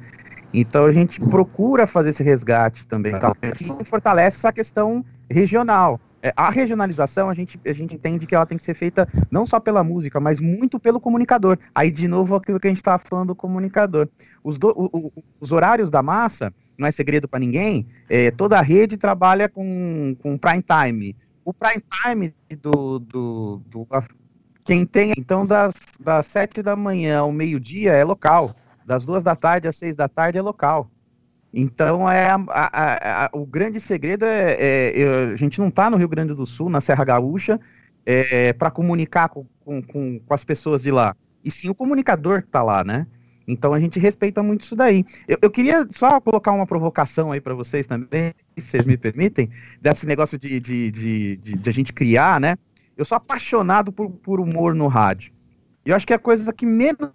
Então a gente procura fazer esse resgate também. Tá? E fortalece essa questão regional. É, a regionalização, a gente, a gente entende que ela tem que ser feita não só pela música, mas muito pelo comunicador. Aí, de novo, aquilo que a gente estava falando do comunicador. Os, do, o, o, os horários da massa, não é segredo para ninguém, é, toda a rede trabalha com, com prime time. O prime time do, do, do, quem tem, então, das, das sete da manhã ao meio-dia é local. Das duas da tarde às seis da tarde é local. Então, é a, a, a, o grande segredo é, é, a gente não está no Rio Grande do Sul, na Serra Gaúcha, é, para comunicar com, com, com, as pessoas de lá. E sim o comunicador que está lá, né? Então a gente respeita muito isso daí. Eu, eu queria só colocar uma provocação aí para vocês também, se vocês me permitem, desse negócio de, de, de, de, de a gente criar, né? Eu sou apaixonado por, por humor no rádio. E eu acho que a coisa que menos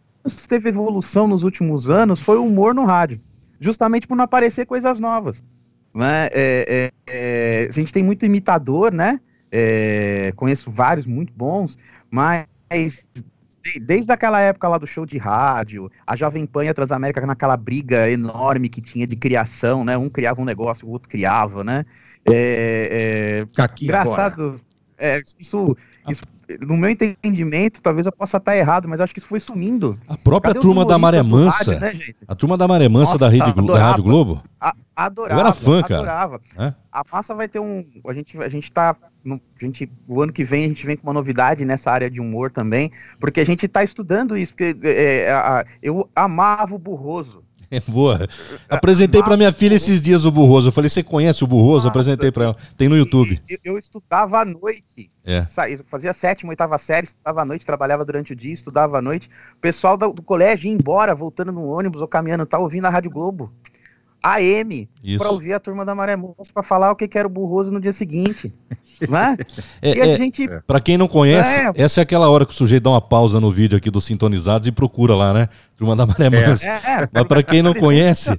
teve evolução nos últimos anos foi o humor no rádio. Justamente por não aparecer coisas novas. Né? É, é, é, a gente tem muito imitador, né? É, conheço vários muito bons, mas desde aquela época lá do show de rádio, a Jovem Pan e a Transamérica naquela briga enorme que tinha de criação, né? Um criava um negócio, o outro criava, né? É, é, engraçado. É, isso, isso, no meu entendimento, talvez eu possa estar errado, mas acho que isso foi sumindo. A própria turma da Maré Mansa, rádio, né, a turma da Maré Mansa Nossa, da, Rede, adorava, da Rádio Globo. A, adorava. Eu era fã, cara. Adorava. É? A massa vai ter um. A gente, a gente tá. No, a gente, o ano que vem a gente vem com uma novidade nessa área de humor também, porque a gente está estudando isso. Porque é, é, eu amava o Burroso. É boa. Apresentei para minha filha esses dias o Burroso. Eu falei, você conhece o Burroso? Nossa, Apresentei para ela. Tem no YouTube. Eu, eu estudava à noite. É. fazia sétima, oitava série, estudava à noite, trabalhava durante o dia, estudava à noite. O pessoal do, do colégio ia embora, voltando no ônibus ou caminhando, tá ouvindo a Rádio Globo. AM para ouvir a turma da Maré Moça para falar o que, que era o burroso no dia seguinte. né? É, e a é, gente. Para quem não conhece, é. essa é aquela hora que o sujeito dá uma pausa no vídeo aqui dos sintonizados e procura lá, né? Turma da Maré Moça. É, é. Mas para quem não conhece.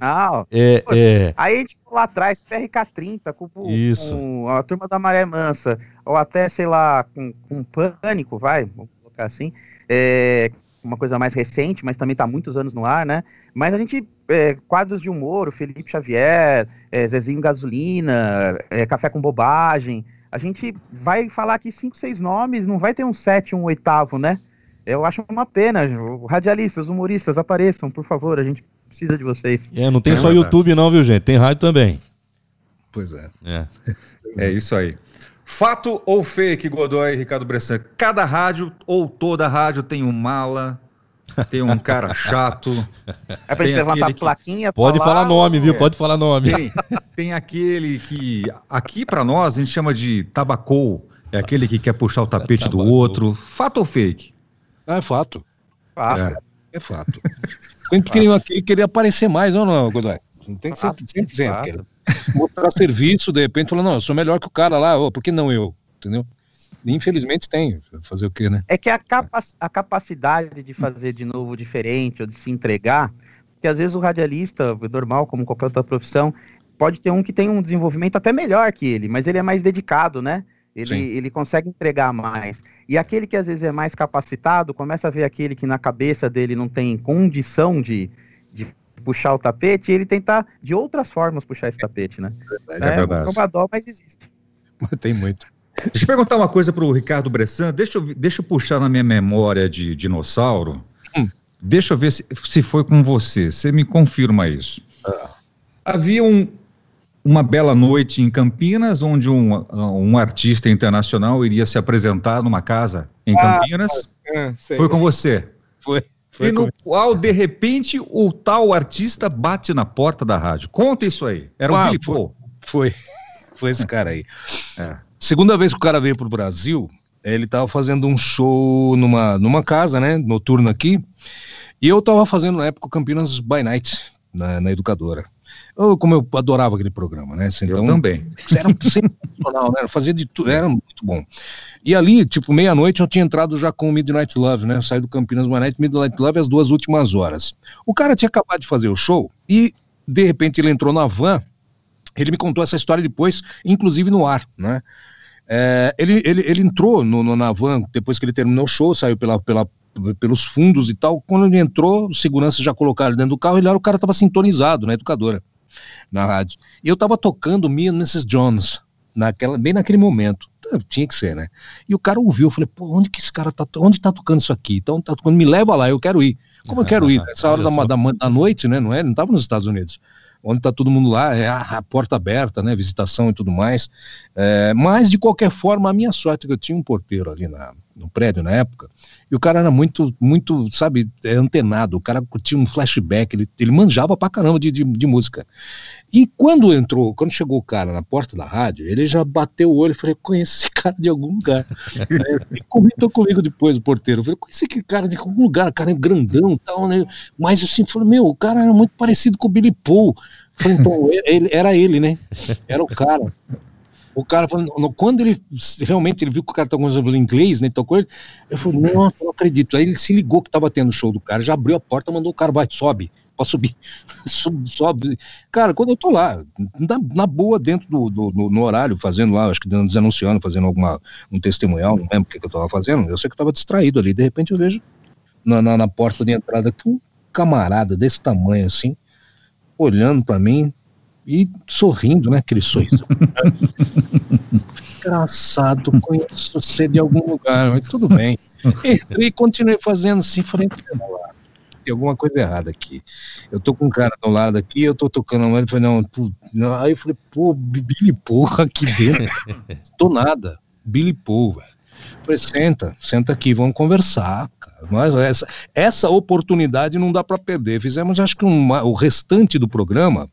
É, é... Aí a gente foi lá atrás, PRK30, com, Isso. com a turma da Maré Mansa, ou até, sei lá, com, com pânico, vai, vamos colocar assim. É, uma coisa mais recente, mas também está muitos anos no ar, né? Mas a gente, é, quadros de humor, o Felipe Xavier, é, Zezinho Gasolina, é, Café com Bobagem, a gente vai falar aqui cinco, seis nomes, não vai ter um sete, um oitavo, né? Eu acho uma pena. Radialistas, humoristas, apareçam, por favor, a gente precisa de vocês. É, não tem é só verdade. YouTube não, viu, gente? Tem rádio também. Pois é. É, é isso aí. Fato ou fake, Godoy e Ricardo Bressan? Cada rádio ou toda rádio tem um mala, tem um cara chato. É pra gente levantar a plaquinha. Pode falar, falar nome, viu? É. Pode falar nome. Tem, tem aquele que aqui para nós a gente chama de tabacou. É aquele que quer puxar o tapete é do outro. Fato ou fake? Ah, é fato. Fato. É, é fato. Sempre queria, queria aparecer mais, não, não, Godoy? Não tem que ser 100%. Mostrar serviço, de repente, falar, não, eu sou melhor que o cara lá, oh, por que não eu? Entendeu? Infelizmente tem. Fazer o quê, né? É que a, capa a capacidade de fazer de novo diferente ou de se entregar, porque às vezes o radialista, normal, como qualquer outra profissão, pode ter um que tem um desenvolvimento até melhor que ele, mas ele é mais dedicado, né? Ele, ele consegue entregar mais. E aquele que às vezes é mais capacitado, começa a ver aquele que na cabeça dele não tem condição de puxar o tapete, e ele tentar de outras formas puxar esse tapete, né? É, é verdade. É mas existe. Tem muito. Deixa eu perguntar uma coisa para o Ricardo Bressan. Deixa eu, deixa eu puxar na minha memória de dinossauro. Hum. Deixa eu ver se, se foi com você. Você me confirma isso. Ah. Havia um, uma bela noite em Campinas, onde um, um artista internacional iria se apresentar numa casa em ah, Campinas. É, foi com você. Foi. E no qual, de repente, o tal artista bate na porta da rádio. Conta isso aí. Era o ah, Billy Paul. Foi. Foi esse cara aí. É. Segunda vez que o cara veio pro Brasil, ele tava fazendo um show numa, numa casa, né, noturno aqui, e eu tava fazendo na época o Campinas by Night, na, na Educadora. Eu, como eu adorava aquele programa, né? Então, eu também. Era sensacional, né? Fazia de tudo, era muito bom. E ali, tipo, meia-noite eu tinha entrado já com o Midnight Love, né? Saí do Campinas by Night, Midnight Love as duas últimas horas. O cara tinha acabado de fazer o show e, de repente, ele entrou na van ele me contou essa história depois, inclusive no ar, né? É, ele, ele, ele entrou no, no, na van depois que ele terminou o show, saiu pela, pela, pelos fundos e tal. Quando ele entrou, os seguranças já colocaram dentro do carro, ele era o cara estava sintonizado na educadora, na rádio. E eu estava tocando Me and Mrs. Jones, naquela, bem naquele momento. Tinha que ser, né? E o cara ouviu, eu falei, pô, onde que esse cara tá, onde tá tocando isso aqui? Então tá tocando, me leva lá, eu quero ir. Como eu quero ir? Nessa hora da, da, da, noite, né? Não é? Não estava nos Estados Unidos onde está todo mundo lá, é a, a, porta aberta, né, visitação e tudo mais. É, mas, de qualquer forma, a minha sorte é que eu tinha um porteiro ali na, no prédio na época, e o cara era muito, muito, sabe, é, antenado, o cara tinha um flashback, ele, ele manjava pra caramba de, de, de, música. E quando entrou, quando chegou o cara na porta da rádio, ele já bateu o olho e falei, conheço esse cara de algum lugar. e comentou comigo depois, o porteiro, eu falei, conheço esse cara de algum lugar, cara é grandão e tal, né? Mas assim, falou, meu, o cara era muito parecido com o Billy Paul. Falei, então, ele, era ele, né? Era o cara. O cara quando ele realmente ele viu que o cara tá falando inglês, né? Tocou ele, eu falei, nossa, não acredito. Aí ele se ligou que tava tendo show do cara, já abriu a porta, mandou o cara, vai, sobe, pode subir, sobe, sobe. Cara, quando eu tô lá, na, na boa, dentro do, do no, no, horário, fazendo lá, acho que desanunciando, fazendo alguma, um testemunhal, não lembro o que, que eu tava fazendo, eu sei que eu tava distraído ali, de repente eu vejo na, na, na porta de entrada que um camarada desse tamanho assim, olhando para mim, e sorrindo, né? Aquele sorriso. Engraçado, conheço você de algum lugar, mas tudo bem. E continuei fazendo assim, falei, tem alguma coisa errada aqui. Eu tô com um cara do lado aqui, eu tô tocando ele falei, não, pô, não, aí eu falei, pô, Billy Paul aqui dentro. tô nada. Billy Paul, velho. Falei, senta, senta aqui, vamos conversar. Mas essa, essa oportunidade não dá para perder. Fizemos, acho que uma, o restante do programa,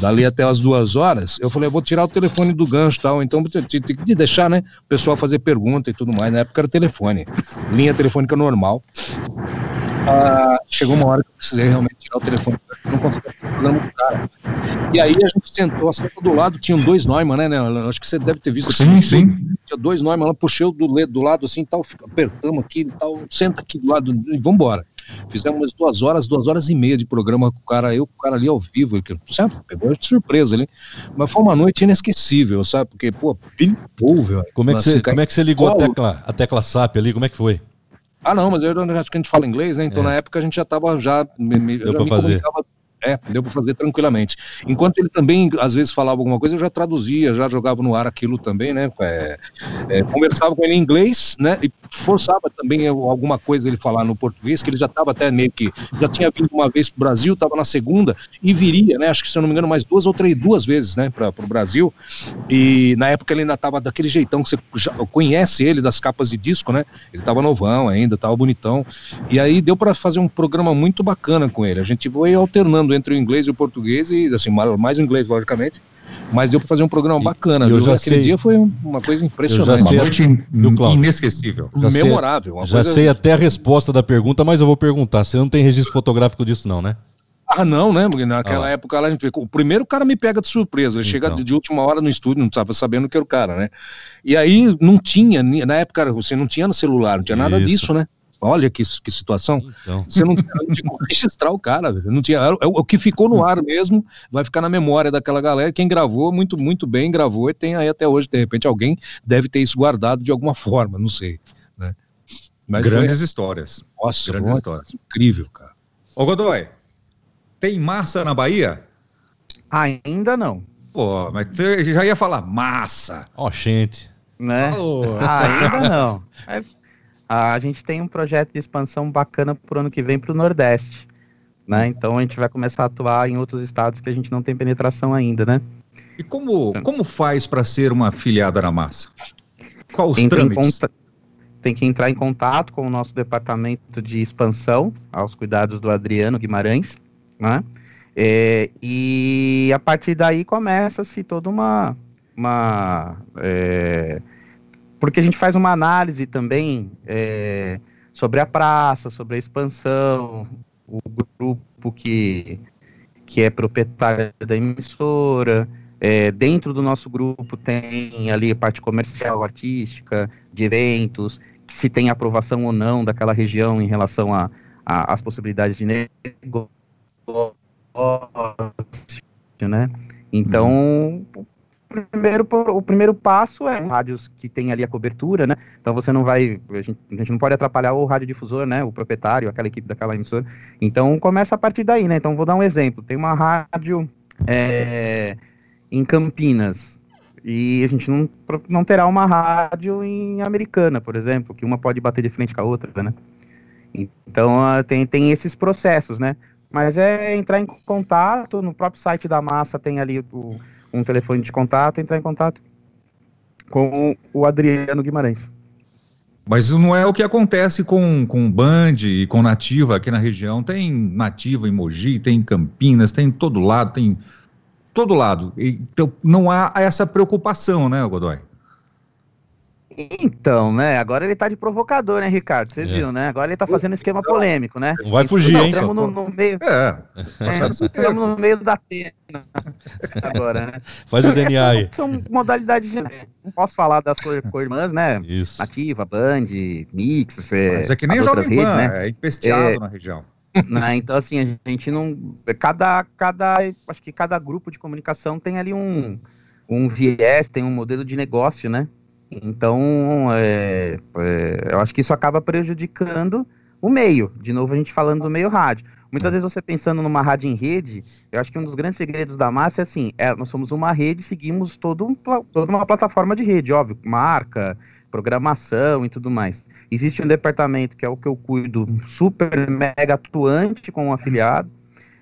dali até as duas horas, eu falei, eu vou tirar o telefone do gancho tal, então tem que deixar, né, o pessoal fazer pergunta e tudo mais. Na época era telefone, linha telefônica normal. Ah, chegou uma hora que eu precisei realmente tirar o telefone, não conseguia fazer o programa do cara. E aí a gente sentou, assim, do lado tinham dois Neumann, né, né? Acho que você deve ter visto. Sim, assim, sim. Tinha dois Neumann, ela puxou do, do lado assim, tal, apertamos aqui tal, senta aqui do lado e vambora. Fizemos duas horas, duas horas e meia de programa com o cara, eu com o cara ali ao vivo, que, sabe, pegou de surpresa ali. Mas foi uma noite inesquecível, sabe? Porque, pô, pimpou, velho. Como é que, você, como é que você ligou a tecla, a tecla SAP ali? Como é que foi? Ah, não, mas eu acho que a gente fala inglês, né? Então é. na época a gente já tava já. Me, me, já me fazer. É, deu para fazer tranquilamente. Enquanto ele também, às vezes, falava alguma coisa, eu já traduzia, já jogava no ar aquilo também, né? É, é, conversava com ele em inglês, né? E forçava também alguma coisa ele falar no português, que ele já estava até meio que. Já tinha vindo uma vez para o Brasil, estava na segunda, e viria, né? Acho que, se eu não me engano, mais duas ou três, duas vezes, né? Para o Brasil. E na época ele ainda estava daquele jeitão que você já conhece ele das capas de disco, né? Ele estava novão ainda, estava bonitão. E aí deu para fazer um programa muito bacana com ele. A gente foi alternando entre o inglês e o português, e assim, mais o inglês, logicamente. Mas deu para fazer um programa bacana. Eu já Aquele sei, dia foi uma coisa impressionante. Uma noite inesquecível. Já Memorável. Já coisa... sei até a resposta da pergunta, mas eu vou perguntar. Você não tem registro fotográfico disso, não, né? Ah, não, né? Porque naquela ah, época lá, o primeiro cara me pega de surpresa. Ele então. chega de última hora no estúdio, não estava sabendo que era o cara, né? E aí não tinha, na época você não tinha no celular, não tinha nada Isso. disso, né? Olha que, que situação. Então. Você não, não tinha como registrar o cara, não tinha. É o, o que ficou no ar mesmo vai ficar na memória daquela galera. Quem gravou muito, muito bem, gravou e tem aí até hoje. De repente, alguém deve ter isso guardado de alguma forma, não sei. Né? Mas Grandes foi... histórias. Nossa, Grandes histórias. Incrível, cara. Ô, Godoy, tem massa na Bahia? Ainda não. Pô, mas você já ia falar massa. Ó, oh, gente. Né? Oh. Ainda não. A gente tem um projeto de expansão bacana pro ano que vem para o Nordeste. Né? Então a gente vai começar a atuar em outros estados que a gente não tem penetração ainda, né? E como, então, como faz para ser uma afiliada na massa? Qual os trâmites? tem que entrar em contato com o nosso departamento de expansão, aos cuidados do Adriano Guimarães, né? É, e a partir daí começa-se toda uma. uma é, porque a gente faz uma análise também é, sobre a praça, sobre a expansão, o grupo que, que é proprietário da emissora. É, dentro do nosso grupo tem ali a parte comercial, artística, de eventos, se tem aprovação ou não daquela região em relação às possibilidades de negócio, né? Então, uhum. Primeiro, o primeiro passo é rádios que tem ali a cobertura, né? Então você não vai, a gente, a gente não pode atrapalhar o radiodifusor, né? O proprietário, aquela equipe daquela emissora. Então começa a partir daí, né? Então vou dar um exemplo. Tem uma rádio é, em Campinas, e a gente não, não terá uma rádio em Americana, por exemplo, que uma pode bater de frente com a outra, né? Então tem, tem esses processos, né? Mas é entrar em contato, no próprio site da massa tem ali o, um telefone de contato, entrar em contato com o Adriano Guimarães. Mas não é o que acontece com, com Band e com Nativa aqui na região. Tem Nativa em Mogi, tem em Campinas, tem em todo lado, tem todo lado. Então, não há essa preocupação, né, Godoy? Então, né? Agora ele tá de provocador, né, Ricardo? Você é. viu, né? Agora ele tá fazendo esquema polêmico, né? Não vai fugir, hein? Estamos no, no, meio. É. Estamos no meio da tena agora, né? Faz o DNA aí. São modalidades de. Não posso falar das co-irmãs, né? Isso. Nativa, Band, Mix. Mas é que nem Jovem Pan, né? é empesteado é... na região né? Então, assim, a gente não. Cada, cada. Acho que cada grupo de comunicação tem ali um, um viés, tem um modelo de negócio, né? Então, é, é, eu acho que isso acaba prejudicando o meio. De novo, a gente falando do meio rádio. Muitas vezes você pensando numa rádio em rede, eu acho que um dos grandes segredos da massa é assim, é, nós somos uma rede, seguimos todo um, toda uma plataforma de rede, óbvio, marca, programação e tudo mais. Existe um departamento que é o que eu cuido, super mega atuante com o afiliado.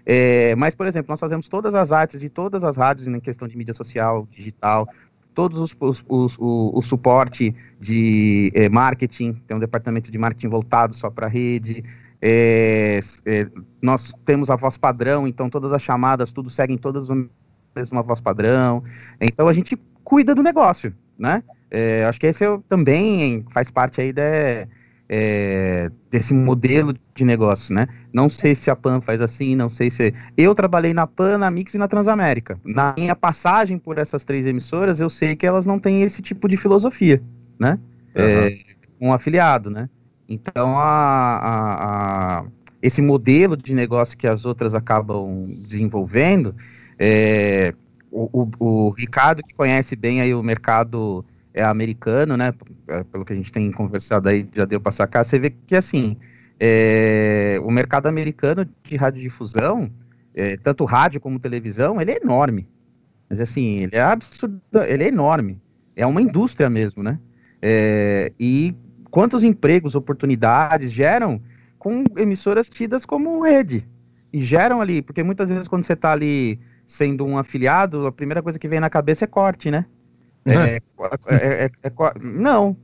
É, mas, por exemplo, nós fazemos todas as artes de todas as rádios em questão de mídia social, digital, todos os, os, os o, o, suporte de é, marketing, tem um departamento de marketing voltado só para a rede. É, é, nós temos a voz padrão, então todas as chamadas, tudo seguem todas a mesma voz padrão. Então a gente cuida do negócio, né? É, acho que esse é, também faz parte aí de, é, desse modelo de negócio, né? Não sei se a PAN faz assim, não sei se... Eu trabalhei na PAN, na Mix e na Transamérica. Na minha passagem por essas três emissoras, eu sei que elas não têm esse tipo de filosofia, né? Uhum. É, um afiliado, né? Então, a, a, a, esse modelo de negócio que as outras acabam desenvolvendo, é, o, o, o Ricardo, que conhece bem aí o mercado é americano, né? É, pelo que a gente tem conversado aí, já deu para sacar, você vê que assim, é, o mercado americano de radiodifusão, é, tanto rádio como televisão, ele é enorme. Mas assim, ele é absurdo, ele é enorme. É uma indústria mesmo, né? É, e quantos empregos, oportunidades geram com emissoras tidas como rede. E geram ali, porque muitas vezes quando você está ali sendo um afiliado, a primeira coisa que vem na cabeça é corte, né? É, é, é, é, não.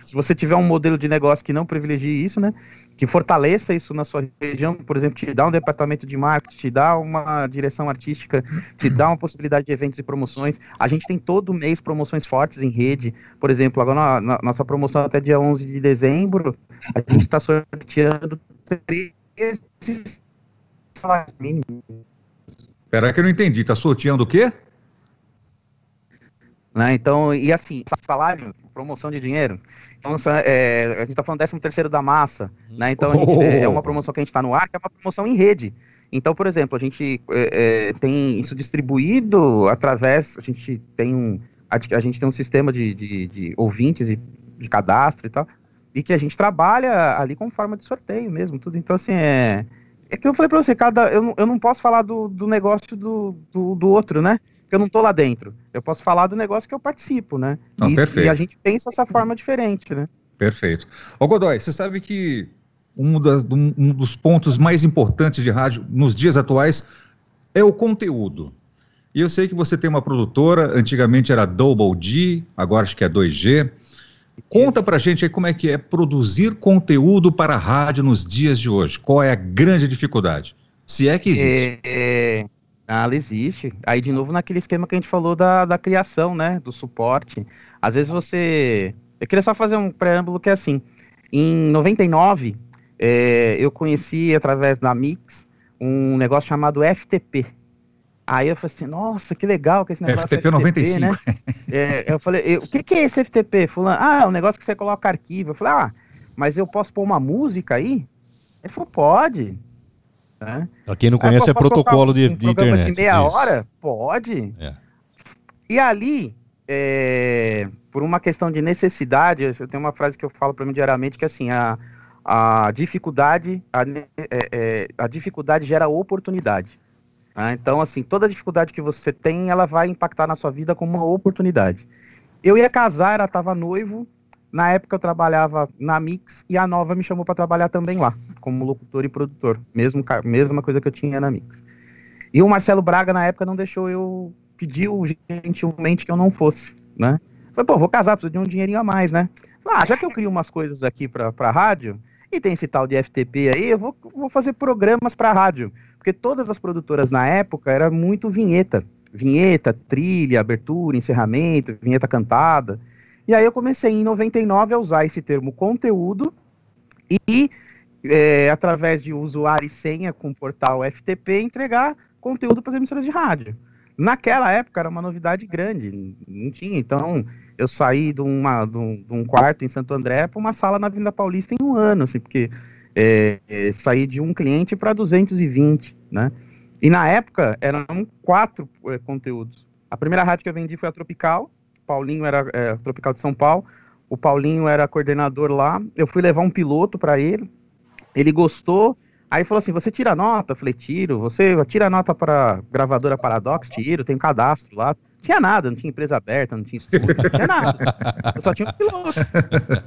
se você tiver um modelo de negócio que não privilegie isso, né? Que fortaleça isso na sua região, por exemplo, te dá um departamento de marketing, te dá uma direção artística, te dá uma possibilidade de eventos e promoções. A gente tem todo mês promoções fortes em rede. Por exemplo, agora na, na nossa promoção até dia 11 de dezembro, a gente está sorteando três salários mínimos. Peraí que eu não entendi, tá sorteando o quê? Né? Então, e assim, salário, promoção de dinheiro. Então, é, a gente está falando 13 terceiro da massa, né? Então, gente, oh. é uma promoção que a gente está no ar, que é uma promoção em rede. Então, por exemplo, a gente é, é, tem isso distribuído através, a gente tem um, a, a gente tem um sistema de, de, de ouvintes e de cadastro e tal, e que a gente trabalha ali com forma de sorteio mesmo, tudo. Então, assim, é, é que eu falei para você, cada, eu, eu não posso falar do, do negócio do, do, do outro, né? Porque eu não tô lá dentro. Eu posso falar do negócio que eu participo, né? Não, e, perfeito. e a gente pensa essa forma diferente, né? Perfeito. Ô Godoy, você sabe que um, das, um dos pontos mais importantes de rádio nos dias atuais é o conteúdo. E eu sei que você tem uma produtora, antigamente era Double D, agora acho que é 2G. Conta pra gente aí como é que é produzir conteúdo para a rádio nos dias de hoje. Qual é a grande dificuldade? Se é que existe. É, é... Ah, ela existe. Aí, de novo, naquele esquema que a gente falou da, da criação, né? Do suporte. Às vezes você. Eu queria só fazer um preâmbulo que é assim. Em 99, é, eu conheci através da Mix um negócio chamado FTP. Aí eu falei assim, nossa, que legal que esse negócio FTP, FTP 95. Né? é, eu falei, eu, o que, que é esse FTP? Fulano, ah, é um negócio que você coloca arquivo. Eu falei, ah, mas eu posso pôr uma música aí? Ele falou, pode. Né? Pra quem não conhece, é protocolo de, um de internet. de meia Isso. hora? Pode. É. E ali, é, por uma questão de necessidade, eu tenho uma frase que eu falo para mim diariamente, que é assim, a, a dificuldade, a, é, é, a dificuldade gera oportunidade. Né? Então, assim, toda dificuldade que você tem, ela vai impactar na sua vida como uma oportunidade. Eu ia casar, ela estava noivo, na época eu trabalhava na Mix e a Nova me chamou para trabalhar também lá, como locutor e produtor, mesmo, mesma coisa que eu tinha na Mix. E o Marcelo Braga, na época, não deixou eu, pediu gentilmente que eu não fosse, né? Falei, pô, vou casar, preciso de um dinheirinho a mais, né? Falei, ah, já que eu crio umas coisas aqui para a rádio, e tem esse tal de FTP aí, eu vou, vou fazer programas para rádio. Porque todas as produtoras na época era muito vinheta. Vinheta, trilha, abertura, encerramento, vinheta cantada. E aí eu comecei em 99 a usar esse termo conteúdo e, é, através de usuário e senha com o portal FTP, entregar conteúdo para as emissoras de rádio. Naquela época era uma novidade grande, não tinha. Então, eu saí de, uma, de, um, de um quarto em Santo André para uma sala na Avenida Paulista em um ano, assim, porque é, é, saí de um cliente para 220, né? E na época eram quatro é, conteúdos. A primeira rádio que eu vendi foi a Tropical, Paulinho era é, Tropical de São Paulo, o Paulinho era coordenador lá. Eu fui levar um piloto para ele, ele gostou. Aí falou assim: Você tira nota? Eu falei: Tiro. Você tira nota para gravadora Paradox? Tiro. Tem um cadastro lá tinha nada, não tinha empresa aberta, não tinha estúdio, não tinha nada. Eu só tinha um piloto.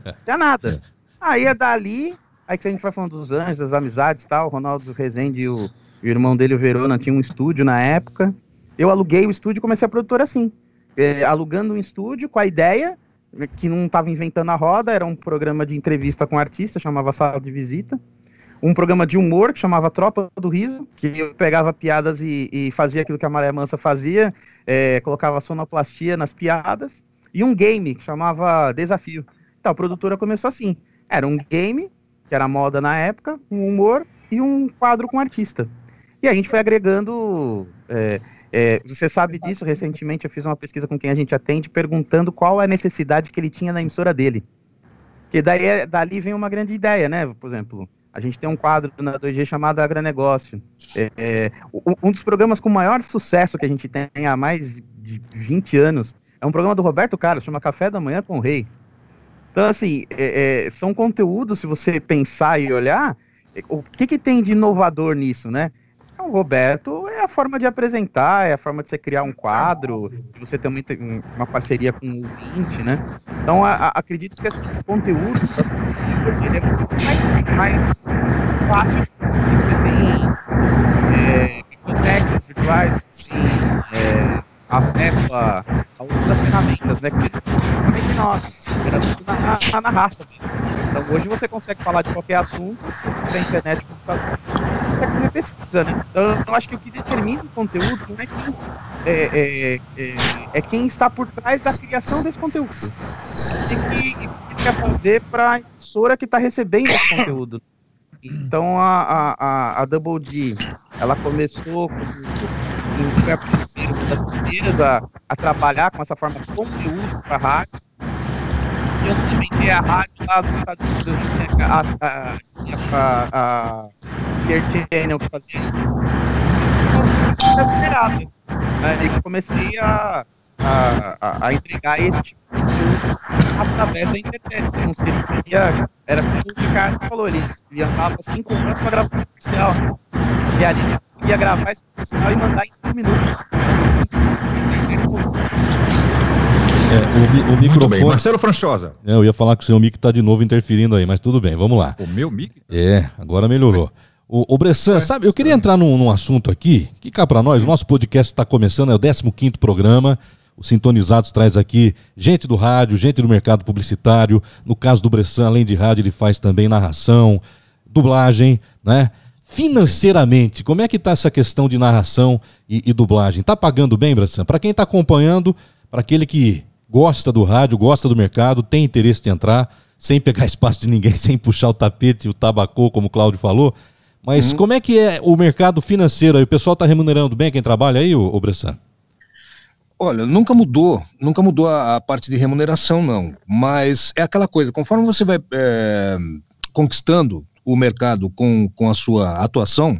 Não tinha nada. Aí é dali, aí que a gente vai falando dos anjos, das amizades e tal, o Ronaldo Rezende e o, o irmão dele, o Verona, tinham um estúdio na época. Eu aluguei o estúdio e comecei a produtora assim. É, alugando um estúdio com a ideia, que não estava inventando a roda, era um programa de entrevista com artista, chamava Sala de Visita um programa de humor que chamava Tropa do Riso, que eu pegava piadas e, e fazia aquilo que a Maré Mansa fazia, é, colocava sonoplastia nas piadas, e um game que chamava Desafio. Então, a produtora começou assim. Era um game, que era moda na época, um humor e um quadro com artista. E a gente foi agregando. É, é, você sabe disso, recentemente eu fiz uma pesquisa com quem a gente atende, perguntando qual é a necessidade que ele tinha na emissora dele. Porque daí, é, dali vem uma grande ideia, né? Por exemplo, a gente tem um quadro na 2G chamado Agronegócio. É, é, um dos programas com maior sucesso que a gente tem há mais de 20 anos é um programa do Roberto Carlos, chama Café da Manhã com o Rei. Então, assim, é, é são conteúdos, se você pensar e olhar, o que, que tem de inovador nisso, né? O Roberto é a forma de apresentar, é a forma de você criar um quadro, de você ter uma, uma parceria com o ouvinte, né? Então, a, a, acredito que esse conteúdo ele é muito mais, mais fácil. Você tem é, bibliotecas virtuais, assim, é, acesso a, a outras ferramentas, né? Que nós, era tudo na, na, na raça. Então, hoje você consegue falar de qualquer assunto, na internet, computador consegue fazer pesquisa, né? Então, eu acho que o que determina o conteúdo não é quem, é, é, é, é quem está por trás da criação desse conteúdo. Tem que, que quer fazer para a emissora que está recebendo esse conteúdo. Então, a, a, a Double D ela começou como das primeiras a, a trabalhar com essa forma de conteúdo para a rádio. Eu também tenho a rádio lá dos Estados Unidos, a, a, a, a, a Channel que fazia isso. Né? E comecei a, a, a, a entregar esse tipo de conteúdo através da internet. Não seria, era como o Ricardo falou, ele, ele andava cinco horas para gravar um comercial. E ali ia gravar esse comercial e mandar em cinco minutos. É, o, o microfone. Marcelo Franchosa. É, eu ia falar que o seu mic tá de novo interferindo aí, mas tudo bem, vamos lá. O meu mic? É, agora melhorou. O, o Bressan, sabe, eu queria entrar num, num assunto aqui, que cá para nós, o nosso podcast está começando, é o 15 programa. O Sintonizados traz aqui gente do rádio, gente do mercado publicitário. No caso do Bressan, além de rádio, ele faz também narração, dublagem, né? Financeiramente, como é que está essa questão de narração e, e dublagem? Está pagando bem, Bressan? Para quem está acompanhando, para aquele que gosta do rádio, gosta do mercado, tem interesse de entrar, sem pegar espaço de ninguém, sem puxar o tapete e o tabacô, como o Cláudio falou. Mas uhum. como é que é o mercado financeiro aí? O pessoal está remunerando bem quem trabalha aí, ô, ô Bressan? Olha, nunca mudou, nunca mudou a, a, parte de remuneração, não. Mas é aquela coisa, conforme você vai é, conquistando o mercado com, com a sua atuação,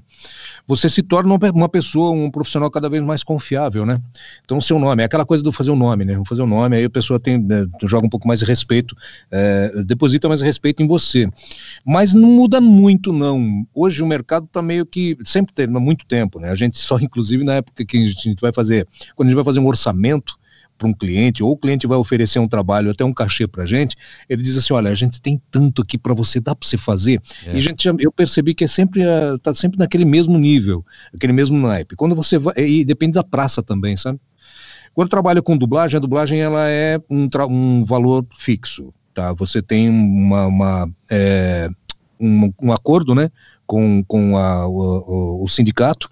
você se torna uma pessoa, um profissional cada vez mais confiável, né? Então, o seu nome, é aquela coisa do fazer o um nome, né? Fazer o um nome, aí a pessoa tem, né, joga um pouco mais de respeito, é, deposita mais respeito em você. Mas não muda muito, não. Hoje o mercado está meio que, sempre teve, há muito tempo, né? A gente só, inclusive, na época que a gente vai fazer, quando a gente vai fazer um orçamento, para um cliente, ou o cliente vai oferecer um trabalho, até um cachê para a gente, ele diz assim, olha, a gente tem tanto aqui para você, dá para você fazer? É. E a gente, eu percebi que é sempre, está sempre naquele mesmo nível, aquele mesmo naipe. Quando você vai, e depende da praça também, sabe? Quando trabalha com dublagem, a dublagem ela é um, um valor fixo, tá? Você tem uma, uma é, um, um, acordo, né, com, com a, o, o sindicato,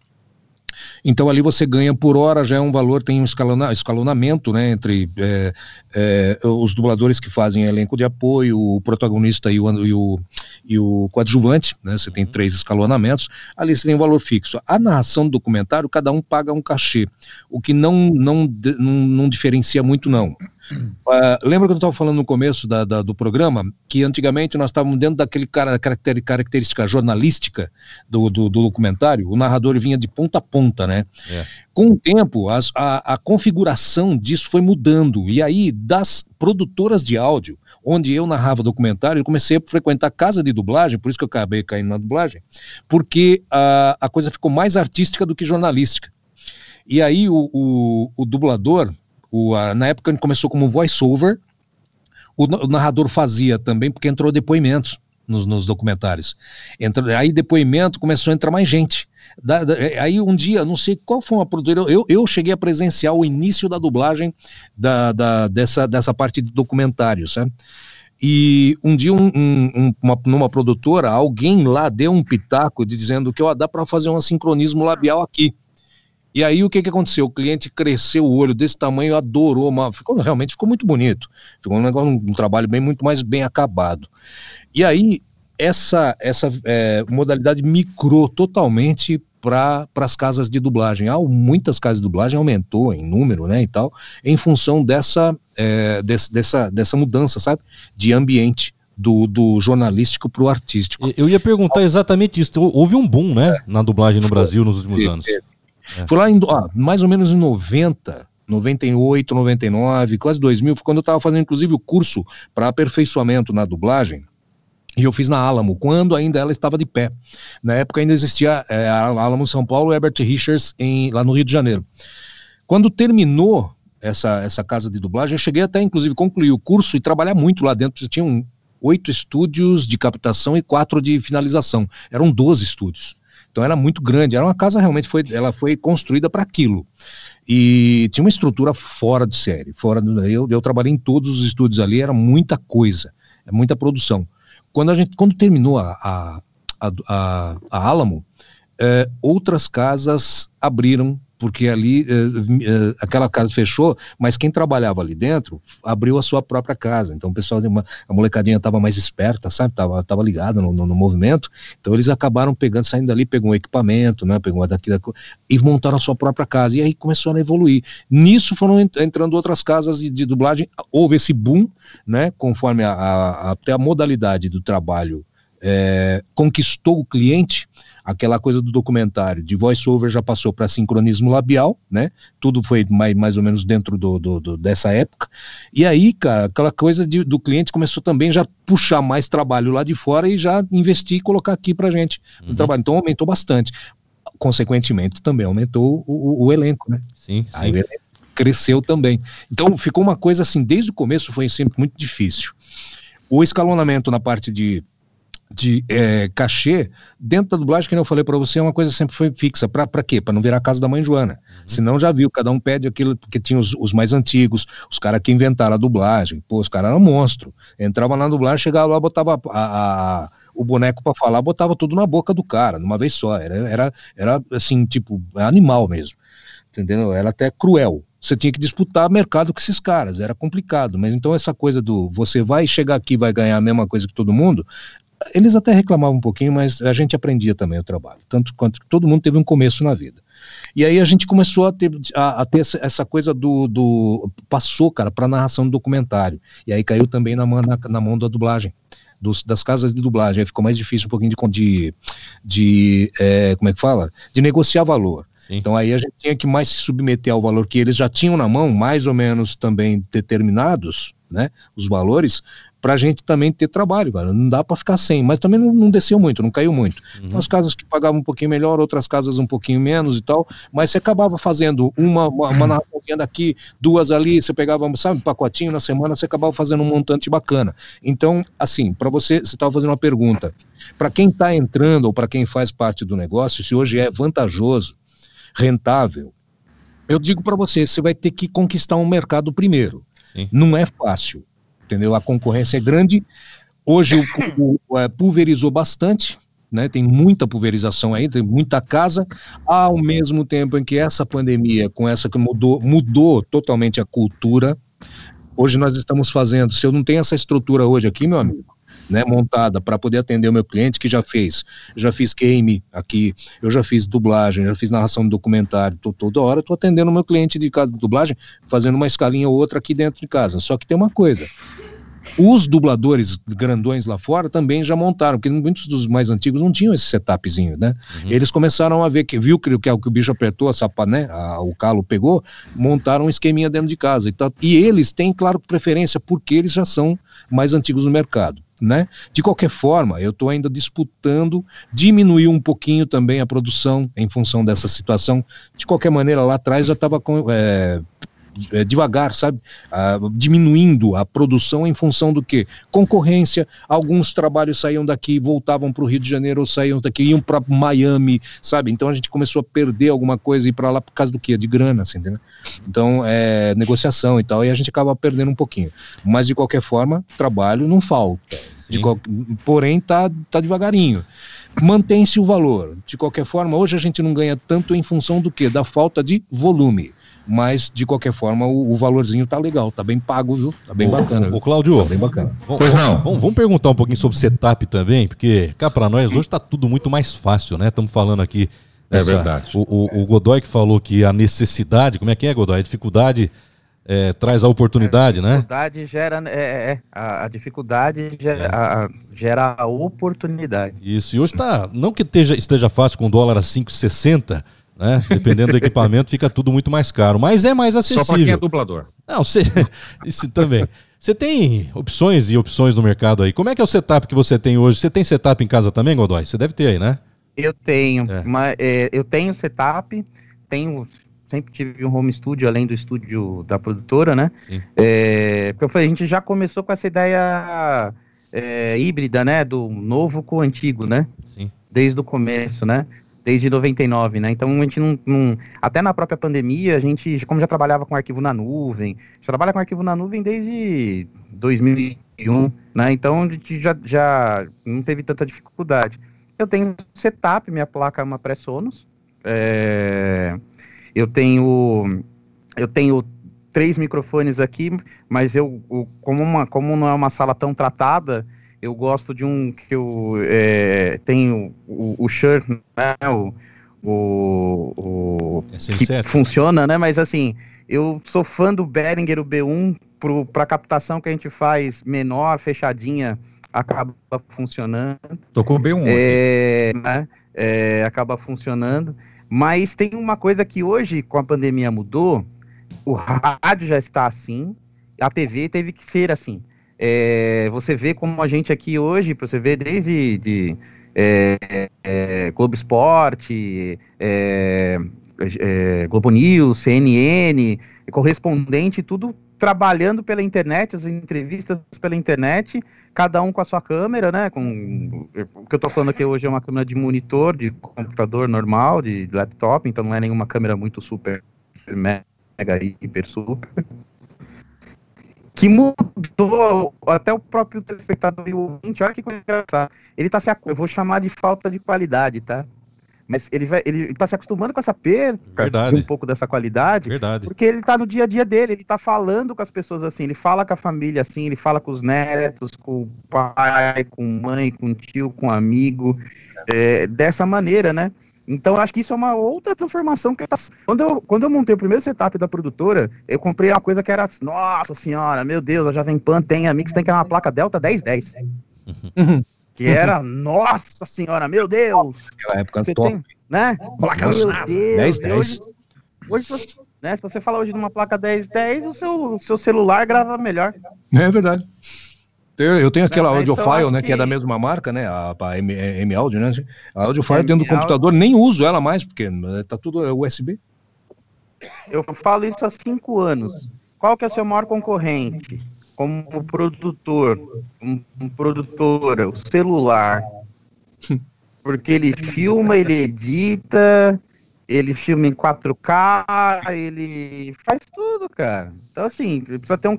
então ali você ganha por hora, já é um valor, tem um escalona, escalonamento né, entre é, é, os dubladores que fazem elenco de apoio, o protagonista e o, e o, e o coadjuvante, né, você tem uhum. três escalonamentos, ali você tem um valor fixo. A narração do documentário, cada um paga um cachê, o que não, não, não, não diferencia muito não. Uh, lembra que eu estava falando no começo da, da, do programa que antigamente nós estávamos dentro daquele cara, caracter, característica jornalística do, do, do, documentário, o narrador vinha de ponta a ponta, né? É. Com o tempo, as, a, a configuração disso foi mudando, e aí das produtoras de áudio, onde eu narrava documentário, eu comecei a frequentar casa de dublagem, por isso que eu acabei caindo na dublagem, porque a, a coisa ficou mais artística do que jornalística. E aí o, o, o dublador, o, a, na época começou como voice-over, o, o, narrador fazia também, porque entrou depoimentos nos, nos documentários. Entra, aí depoimento começou a entrar mais gente. Da, da, é, aí um dia, não sei qual foi uma produtora, eu, eu cheguei a presenciar o início da dublagem da, da, dessa, dessa parte de documentário, sabe? E um dia, um, um, uma, numa produtora, alguém lá deu um pitaco dizendo que dá para fazer um sincronismo labial aqui. E aí o que, que aconteceu? O cliente cresceu o olho desse tamanho, adorou, ficou, realmente ficou muito bonito. Ficou um negócio, um, trabalho bem muito mais bem acabado. E aí essa essa é, modalidade migrou totalmente para as casas de dublagem. Há muitas casas de dublagem aumentou em número, né, e tal, em função dessa é, desse, dessa dessa mudança, sabe, de ambiente. Do, do jornalístico para o artístico. Eu ia perguntar exatamente isso. Houve um boom, né, na dublagem no Brasil nos últimos anos. É. Foi lá em, ah, mais ou menos em 90, 98, 99, quase 2000, foi quando eu estava fazendo inclusive o curso para aperfeiçoamento na dublagem. E eu fiz na Alamo, quando ainda ela estava de pé. Na época ainda existia é, a Alamo São Paulo e Herbert Richards em, lá no Rio de Janeiro. Quando terminou essa, essa casa de dublagem, eu cheguei até inclusive concluir o curso e trabalhar muito lá dentro. Tinham oito estúdios de captação e quatro de finalização. Eram 12 estúdios. Então era muito grande, era uma casa realmente foi, ela foi construída para aquilo. E tinha uma estrutura fora de série, fora do, eu, eu trabalhei em todos os estúdios ali, era muita coisa, é muita produção. Quando a gente quando terminou a, a, a, a, Alamo, é, outras casas abriram porque ali uh, uh, aquela casa fechou, mas quem trabalhava ali dentro abriu a sua própria casa. Então o pessoal, a molecadinha estava mais esperta, sabe? Tava, tava ligada no, no, no, movimento. Então eles acabaram pegando, saindo dali, pegou um equipamento, né? Pegou daqui, daqui e montaram a sua própria casa. E aí começou a evoluir. Nisso foram entrando outras casas de, de dublagem. Houve esse boom, né? Conforme a, a, até a modalidade do trabalho é, conquistou o cliente, aquela coisa do documentário de voice-over já passou para sincronismo labial, né? Tudo foi mais, mais ou menos dentro do, do, do dessa época. E aí, cara, aquela coisa de, do cliente começou também já puxar mais trabalho lá de fora e já investir e colocar aqui para gente uhum. trabalho. Então aumentou bastante. Consequentemente, também aumentou o, o, o elenco, né? Sim, sim. Aí o elenco cresceu também. Então ficou uma coisa assim, desde o começo foi sempre muito difícil. O escalonamento na parte de de é, cachê, dentro da dublagem, que eu falei para você, é uma coisa sempre foi fixa. Para quê? Para não virar a casa da mãe Joana. Uhum. Senão já viu, cada um pede aquilo, porque tinha os, os mais antigos, os caras que inventaram a dublagem. Pô, os caras eram monstro. Entrava na dublagem, chegava lá, botava a, a, o boneco para falar, botava tudo na boca do cara, numa vez só. Era, era, era assim, tipo, animal mesmo. Entendeu? Era até cruel você tinha que disputar mercado com esses caras, era complicado. Mas então essa coisa do você vai chegar aqui vai ganhar a mesma coisa que todo mundo, eles até reclamavam um pouquinho, mas a gente aprendia também o trabalho, tanto quanto todo mundo teve um começo na vida. E aí a gente começou a ter, a, a ter essa coisa do, do passou, cara, para narração do documentário. E aí caiu também na, na, na mão da dublagem. Dos, das casas de dublagem, aí ficou mais difícil um pouquinho de, de, de é, como é que fala? De negociar valor. Sim. Então aí a gente tinha que mais se submeter ao valor que eles já tinham na mão, mais ou menos também determinados, né, os valores, para a gente também ter trabalho, cara. Não dá para ficar sem, mas também não, não, desceu muito, não caiu muito. Uhum. Umas casas que pagavam um pouquinho melhor, outras casas um pouquinho menos e tal, mas você acabava fazendo uma, uma, uma narração daqui, duas ali, você pegava, sabe, um pacotinho na semana, você acabava fazendo um montante bacana. Então, assim, para você, você estava fazendo uma pergunta. Para quem está entrando ou para quem faz parte do negócio, se hoje é vantajoso, rentável, eu digo para você, você vai ter que conquistar um mercado primeiro. Sim. Não é fácil entendeu? A concorrência é grande. Hoje o, o, é, pulverizou bastante, né? Tem muita pulverização aí, tem muita casa. Ao mesmo tempo em que essa pandemia, com essa que mudou, mudou totalmente a cultura. Hoje nós estamos fazendo. Se eu não tenho essa estrutura hoje aqui, meu amigo, né, montada para poder atender o meu cliente que já fez. já fiz game aqui, eu já fiz dublagem, já fiz narração de documentário, tô, toda hora estou atendendo o meu cliente de casa de dublagem, fazendo uma escalinha ou outra aqui dentro de casa. Só que tem uma coisa. Os dubladores grandões lá fora também já montaram, porque muitos dos mais antigos não tinham esse setupzinho, né? Uhum. Eles começaram a ver que viu que, que, é o que o bicho apertou, a sapa, né? A, o calo pegou, montaram um esqueminha dentro de casa. E, tá, e eles têm, claro, preferência, porque eles já são mais antigos no mercado. Né? De qualquer forma, eu estou ainda disputando diminuir um pouquinho também a produção em função dessa situação. De qualquer maneira, lá atrás já estava é, é, devagar, sabe? Ah, diminuindo a produção em função do que? Concorrência, alguns trabalhos saíam daqui, voltavam para o Rio de Janeiro, ou saíam daqui, iam para Miami, sabe? Então a gente começou a perder alguma coisa e ir para lá por causa do quê? De grana, assim, entendeu? Então, é negociação e tal, e a gente acaba perdendo um pouquinho. Mas de qualquer forma, trabalho não falta. Qual... Porém, tá, tá devagarinho mantém-se o valor. De qualquer forma, hoje a gente não ganha tanto em função do que? Da falta de volume mas de qualquer forma o, o, valorzinho tá legal, tá bem pago, viu? Tá bem o, bacana. O Cláudio, tá bem bacana. Pois não. Vamos, vamos, perguntar um pouquinho sobre setup também, porque cá para nós hoje tá tudo muito mais fácil, né? Estamos falando aqui. Dessa, é verdade. O, o, o, Godoy que falou que a necessidade, como é que é, Godoy? A dificuldade é, traz a oportunidade, né? A dificuldade gera, é, é, é a, a, dificuldade gera, é. a, gera a oportunidade. Isso, e hoje tá, não que esteja, esteja fácil com o dólar a 5,60, né? Dependendo do equipamento, fica tudo muito mais caro. Mas é mais acessível. Só para quem é dublador. Não, você. Isso também. Você tem opções e opções no mercado aí. Como é que é o setup que você tem hoje? Você tem setup em casa também, Godoy? Você deve ter aí, né? Eu tenho. É. Mas, é, eu tenho setup, tenho. Sempre tive um home studio, além do estúdio da produtora, né? Sim. É, porque eu falei, a gente já começou com essa ideia é, híbrida, né? Do novo com o antigo, né? Sim. Desde o começo, né? Desde 99, né? Então a gente não, não, Até na própria pandemia, a gente, como já trabalhava com arquivo na nuvem, já trabalha com arquivo na nuvem desde 2001, né? Então a gente já, já não teve tanta dificuldade. Eu tenho setup, minha placa é uma pré-Sonos. É... eu tenho eu tenho três microfones aqui, mas eu, como, uma, como não é uma sala tão tratada, eu gosto de um que eu é, tenho o, o Shure, né, o, o, o que funciona, né? Mas assim, eu sou fã do Behringer, o B1, para captação que a gente faz menor, fechadinha, acaba funcionando. Tocou B1. É, né, é, acaba funcionando. Mas tem uma coisa que hoje, com a pandemia, mudou. O rádio já está assim, a TV teve que ser assim. É, você vê como a gente aqui hoje, você vê desde de, é, é, Globo Esporte, é, é, Globo News, CNN, correspondente, tudo trabalhando pela internet, as entrevistas pela internet, cada um com a sua câmera, né? Com, o que eu estou falando aqui hoje é uma câmera de monitor, de computador normal, de laptop, então não é nenhuma câmera muito super, mega, hiper, super que mudou até o próprio telespectador e o ouvinte. Olha que coisa engraçada. Ele tá se, eu vou chamar de falta de qualidade, tá? Mas ele vai, ele tá se acostumando com essa perda, Verdade. um pouco dessa qualidade, Verdade. porque ele tá no dia a dia dele, ele tá falando com as pessoas assim, ele fala com a família assim, ele fala com os netos, com o pai, com mãe, com tio, com amigo, é, dessa maneira, né? Então, acho que isso é uma outra transformação que tá... quando, eu, quando eu montei o primeiro setup da produtora, eu comprei uma coisa que era, nossa senhora, meu Deus, a Jovem Pan tem a Mix, tem que era uma placa Delta 1010. Uhum. Que era, nossa senhora, meu Deus! Naquela época você top. Tem, né? Placa 1010. Hoje, hoje né, se você falar hoje de uma placa 1010, o seu, seu celular grava melhor. É verdade. Eu tenho aquela Audiofile, então, né, que... que... é da mesma marca, né, a, a M, M Audio, né, a Audiofile dentro do computador, nem uso ela mais, porque né, tá tudo USB. Eu falo isso há cinco anos. Qual que é o seu maior concorrente? Como produtor, um, um produtora, o celular. Porque ele filma, ele edita, ele filma em 4K, ele faz tudo, cara. Então, assim, precisa ter um,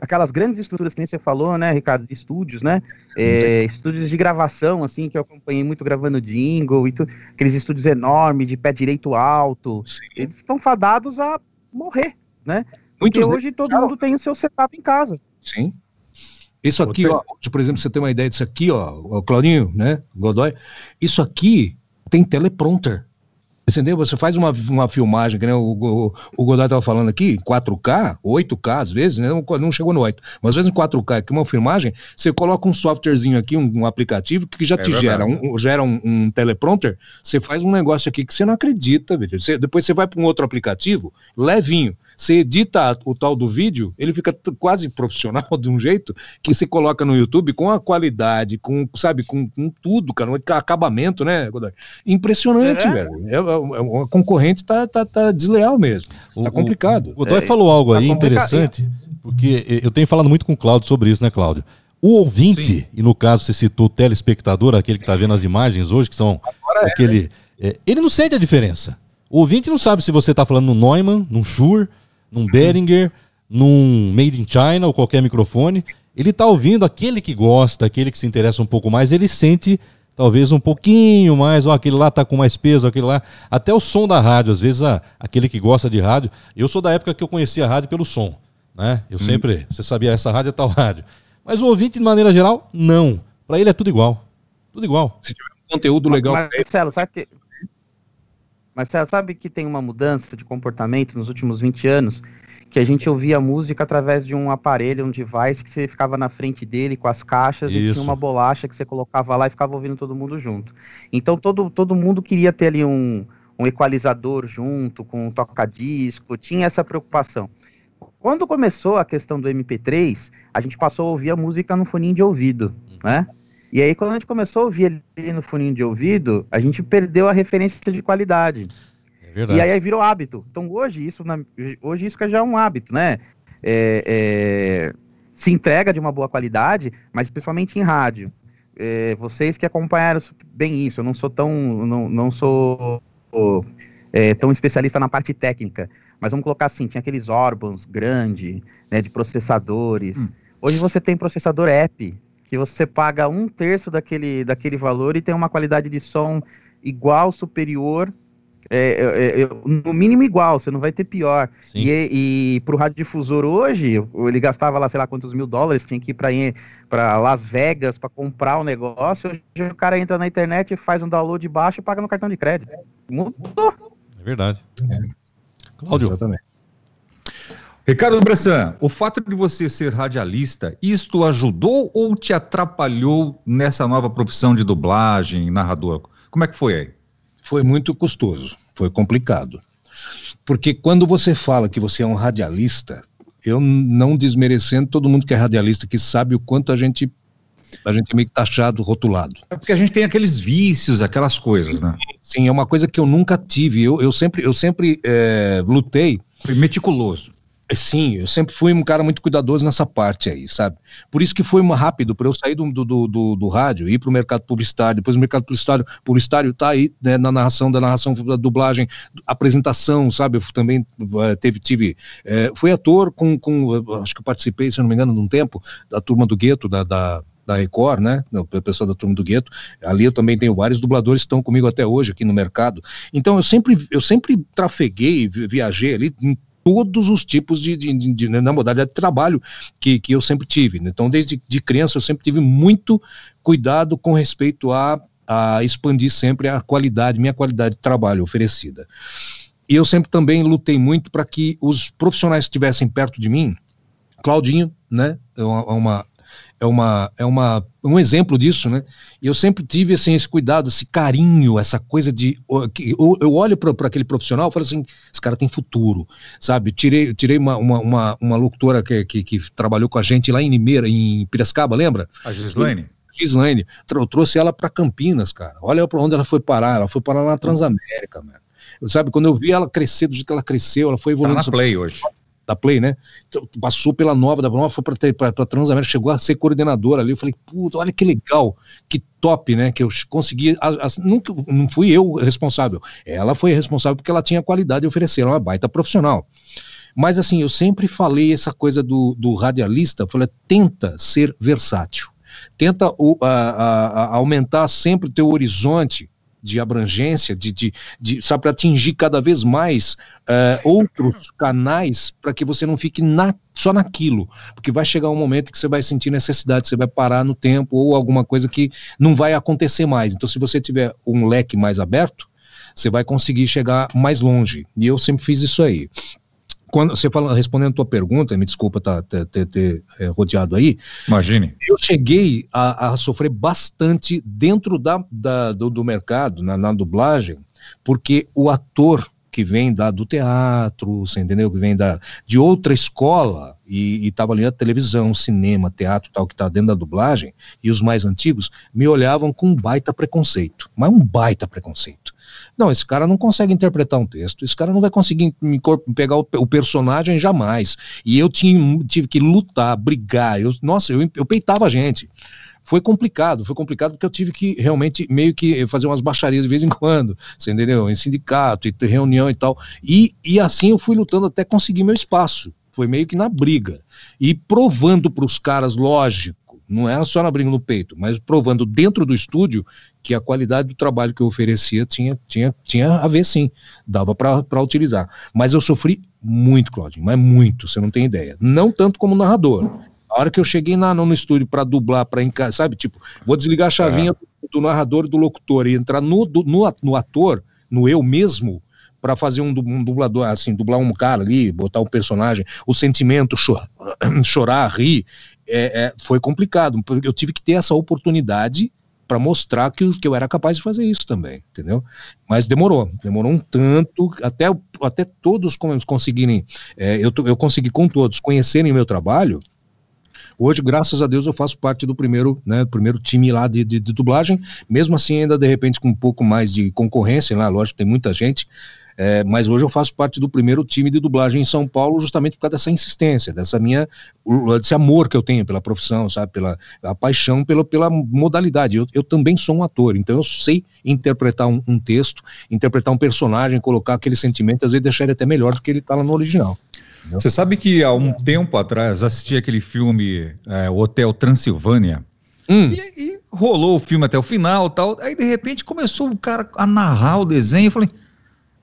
aquelas grandes estruturas que nem você falou, né, Ricardo, de estúdios, né? É, estúdios de gravação, assim, que eu acompanhei muito gravando jingle e tudo, aqueles estúdios enormes, de pé direito alto, Sim. eles estão fadados a morrer, né? Porque Muitos hoje todo mundo tem o seu setup em casa. Sim. Isso aqui, ó, por exemplo, você tem uma ideia disso aqui, ó, o Claudinho, né, Godoy, isso aqui tem teleprompter. Entendeu? Você faz uma, uma filmagem, que né, o, o, o Godoy estava falando aqui, 4K, 8K às vezes, né, não, não chegou no 8, mas às vezes em 4K, aqui uma filmagem, você coloca um softwarezinho aqui, um, um aplicativo, que já é te verdade. gera, um, gera um, um, teleprompter, você faz um negócio aqui que você não acredita, velho. Você, depois você vai para um outro aplicativo, levinho, você edita o tal do vídeo, ele fica quase profissional de um jeito que você coloca no YouTube com a qualidade, com, sabe, com, com tudo, cara, um acabamento, né, Godoy? Impressionante, é. velho. É, é, a concorrente tá, tá, tá desleal mesmo. Tá o, complicado. O Godoy é, falou algo tá aí interessante, porque eu tenho falado muito com o Cláudio sobre isso, né, Cláudio? O ouvinte, Sim. e no caso você citou o telespectador, aquele que está vendo as imagens hoje, que são Agora é, aquele. É, né? ele não sente a diferença. O ouvinte não sabe se você está falando no Neumann, num Shure, num Behringer, num Made in China ou qualquer microfone, ele está ouvindo aquele que gosta, aquele que se interessa um pouco mais, ele sente talvez um pouquinho mais, ó, aquele lá tá com mais peso, aquele lá, até o som da rádio, às vezes a, aquele que gosta de rádio, eu sou da época que eu conhecia a rádio pelo som, né? Eu hum. sempre, você sabia essa rádio é tal rádio. Mas o ouvinte de maneira geral, não. Para ele é tudo igual. Tudo igual. Se tiver um conteúdo legal, Marcelo, sabe que mas você sabe que tem uma mudança de comportamento nos últimos 20 anos? Que a gente ouvia música através de um aparelho, um device, que você ficava na frente dele com as caixas Isso. e tinha uma bolacha que você colocava lá e ficava ouvindo todo mundo junto. Então todo, todo mundo queria ter ali um, um equalizador junto, com um toca-disco, tinha essa preocupação. Quando começou a questão do MP3, a gente passou a ouvir a música no foninho de ouvido, né? E aí, quando a gente começou a ouvir ele no funinho de ouvido, a gente perdeu a referência de qualidade. É e aí virou hábito. Então, hoje isso, na, hoje isso já é um hábito, né? É, é, se entrega de uma boa qualidade, mas principalmente em rádio. É, vocês que acompanharam bem isso, eu não sou tão, não, não sou é, tão especialista na parte técnica, mas vamos colocar assim, tinha aqueles órgãos grandes, né, de processadores. Hum. Hoje você tem processador app, que você paga um terço daquele, daquele valor e tem uma qualidade de som igual, superior, é, é, é, no mínimo igual, você não vai ter pior. Sim. E, e pro radiodifusor hoje, ele gastava lá, sei lá quantos mil dólares, tinha que ir para Las Vegas para comprar o um negócio. Hoje o cara entra na internet, faz um download baixo e paga no cartão de crédito. Mudou. É verdade. É. Cláudio. Exatamente. Ricardo Bressan, o fato de você ser radialista, isto ajudou ou te atrapalhou nessa nova profissão de dublagem, narrador? Como é que foi aí? Foi muito custoso, foi complicado. Porque quando você fala que você é um radialista, eu não desmerecendo todo mundo que é radialista, que sabe o quanto a gente a gente é meio taxado, rotulado. É porque a gente tem aqueles vícios, aquelas coisas, né? Sim, é uma coisa que eu nunca tive. Eu, eu sempre, eu sempre é, lutei. Foi meticuloso. Sim, eu sempre fui um cara muito cuidadoso nessa parte aí, sabe? Por isso que foi rápido para eu sair do, do, do, do rádio, ir para o mercado publicitário, depois o mercado publicitário, publicitário tá aí né, na narração, da narração, da dublagem, apresentação, sabe? Eu também uh, teve, tive, uh, fui ator com, com, acho que eu participei, se não me engano, num tempo, da turma do Gueto, da, da da Record, né? O pessoal da turma do Gueto. Ali eu também tenho vários dubladores que estão comigo até hoje aqui no mercado. Então eu sempre, eu sempre trafeguei, viajei ali em todos os tipos de, de, de, de na modalidade de trabalho que, que eu sempre tive. Né? Então, desde de criança, eu sempre tive muito cuidado com respeito a, a expandir sempre a qualidade, minha qualidade de trabalho oferecida. E eu sempre também lutei muito para que os profissionais que estivessem perto de mim, Claudinho, né, é uma, é uma é, uma, é uma, um exemplo disso, né? E eu sempre tive assim, esse cuidado, esse carinho, essa coisa de. Eu, eu olho para aquele profissional e falo assim: esse cara tem futuro, sabe? Tirei, tirei uma, uma, uma, uma locutora que, que, que, trabalhou com a gente lá em Limeira, em Piracicaba, lembra? A Gislaine. Gislaine. Eu trouxe ela para Campinas, cara. Olha para onde ela foi parar. Ela foi parar lá na Transamérica, mano. Sabe, quando eu vi ela crescer do jeito que ela cresceu, ela foi evoluindo. Tá na Play hoje da Play, né? Então, passou pela nova, da nova foi para Transamérica, chegou a ser coordenadora ali. Eu falei, puta, olha que legal, que top, né? Que eu consegui. A, a, nunca, não fui eu responsável. Ela foi responsável porque ela tinha qualidade de oferecer, uma baita profissional. Mas assim, eu sempre falei essa coisa do, do radialista, falei, tenta ser versátil. Tenta aumentar sempre o teu horizonte de abrangência, de, de, de sabe, para atingir cada vez mais uh, outros canais para que você não fique na, só naquilo. Porque vai chegar um momento que você vai sentir necessidade, você vai parar no tempo ou alguma coisa que não vai acontecer mais. Então, se você tiver um leque mais aberto, você vai conseguir chegar mais longe. E eu sempre fiz isso aí quando você fala, respondendo a tua pergunta, me desculpa tá, ter, ter, ter é, rodeado aí. Imagine. Eu cheguei a, a sofrer bastante dentro da, da do, do, mercado, na, na, dublagem, porque o ator que vem da, do teatro, você entendeu? Que vem da, de outra escola e estava ali na televisão, cinema, teatro tal, que está dentro da dublagem, e os mais antigos me olhavam com um baita preconceito, mas um baita preconceito. Não, esse cara não consegue interpretar um texto, esse cara não vai conseguir pegar o, o personagem jamais. E eu tinha, tive que lutar, brigar. Eu, nossa, eu, eu peitava a gente foi complicado, foi complicado porque eu tive que realmente meio que fazer umas baixarias de vez em quando, você entendeu? Em sindicato, e reunião e tal. E, e assim eu fui lutando até conseguir meu espaço. Foi meio que na briga. E provando para os caras, lógico, não era só na briga no peito, mas provando dentro do estúdio que a qualidade do trabalho que eu oferecia tinha, tinha, tinha a ver sim, dava para utilizar. Mas eu sofri muito, Claudinho, mas muito, você não tem ideia. Não tanto como narrador. A hora que eu cheguei na, no estúdio para dublar, para sabe, tipo, vou desligar a chavinha é. do, do, narrador e do locutor e entrar no, do, no, no ator, no eu mesmo, para fazer um, um, dublador, assim, dublar um cara ali, botar um personagem, o sentimento, chorar, chorar rir, é, é, foi complicado, porque eu tive que ter essa oportunidade para mostrar que, que eu era capaz de fazer isso também, entendeu? Mas demorou, demorou um tanto, até, até todos conseguirem, é, eu, eu consegui com todos conhecerem meu trabalho, Hoje, graças a Deus, eu faço parte do primeiro, né, primeiro time lá de, de, de, dublagem, mesmo assim, ainda de repente com um pouco mais de concorrência lá, lógico, tem muita gente, é, mas hoje eu faço parte do primeiro time de dublagem em São Paulo, justamente por causa dessa insistência, dessa minha, desse amor que eu tenho pela profissão, sabe, pela paixão pela, pela modalidade. Eu, eu também sou um ator, então eu sei interpretar um, um texto, interpretar um personagem, colocar aquele sentimento, às vezes deixar ele até melhor do que ele está lá no original. Você sabe que há um tempo atrás assisti aquele filme é, Hotel Transilvânia. Hum. E, e, rolou o filme até o final tal. Aí de repente começou o cara a narrar o desenho. Eu falei,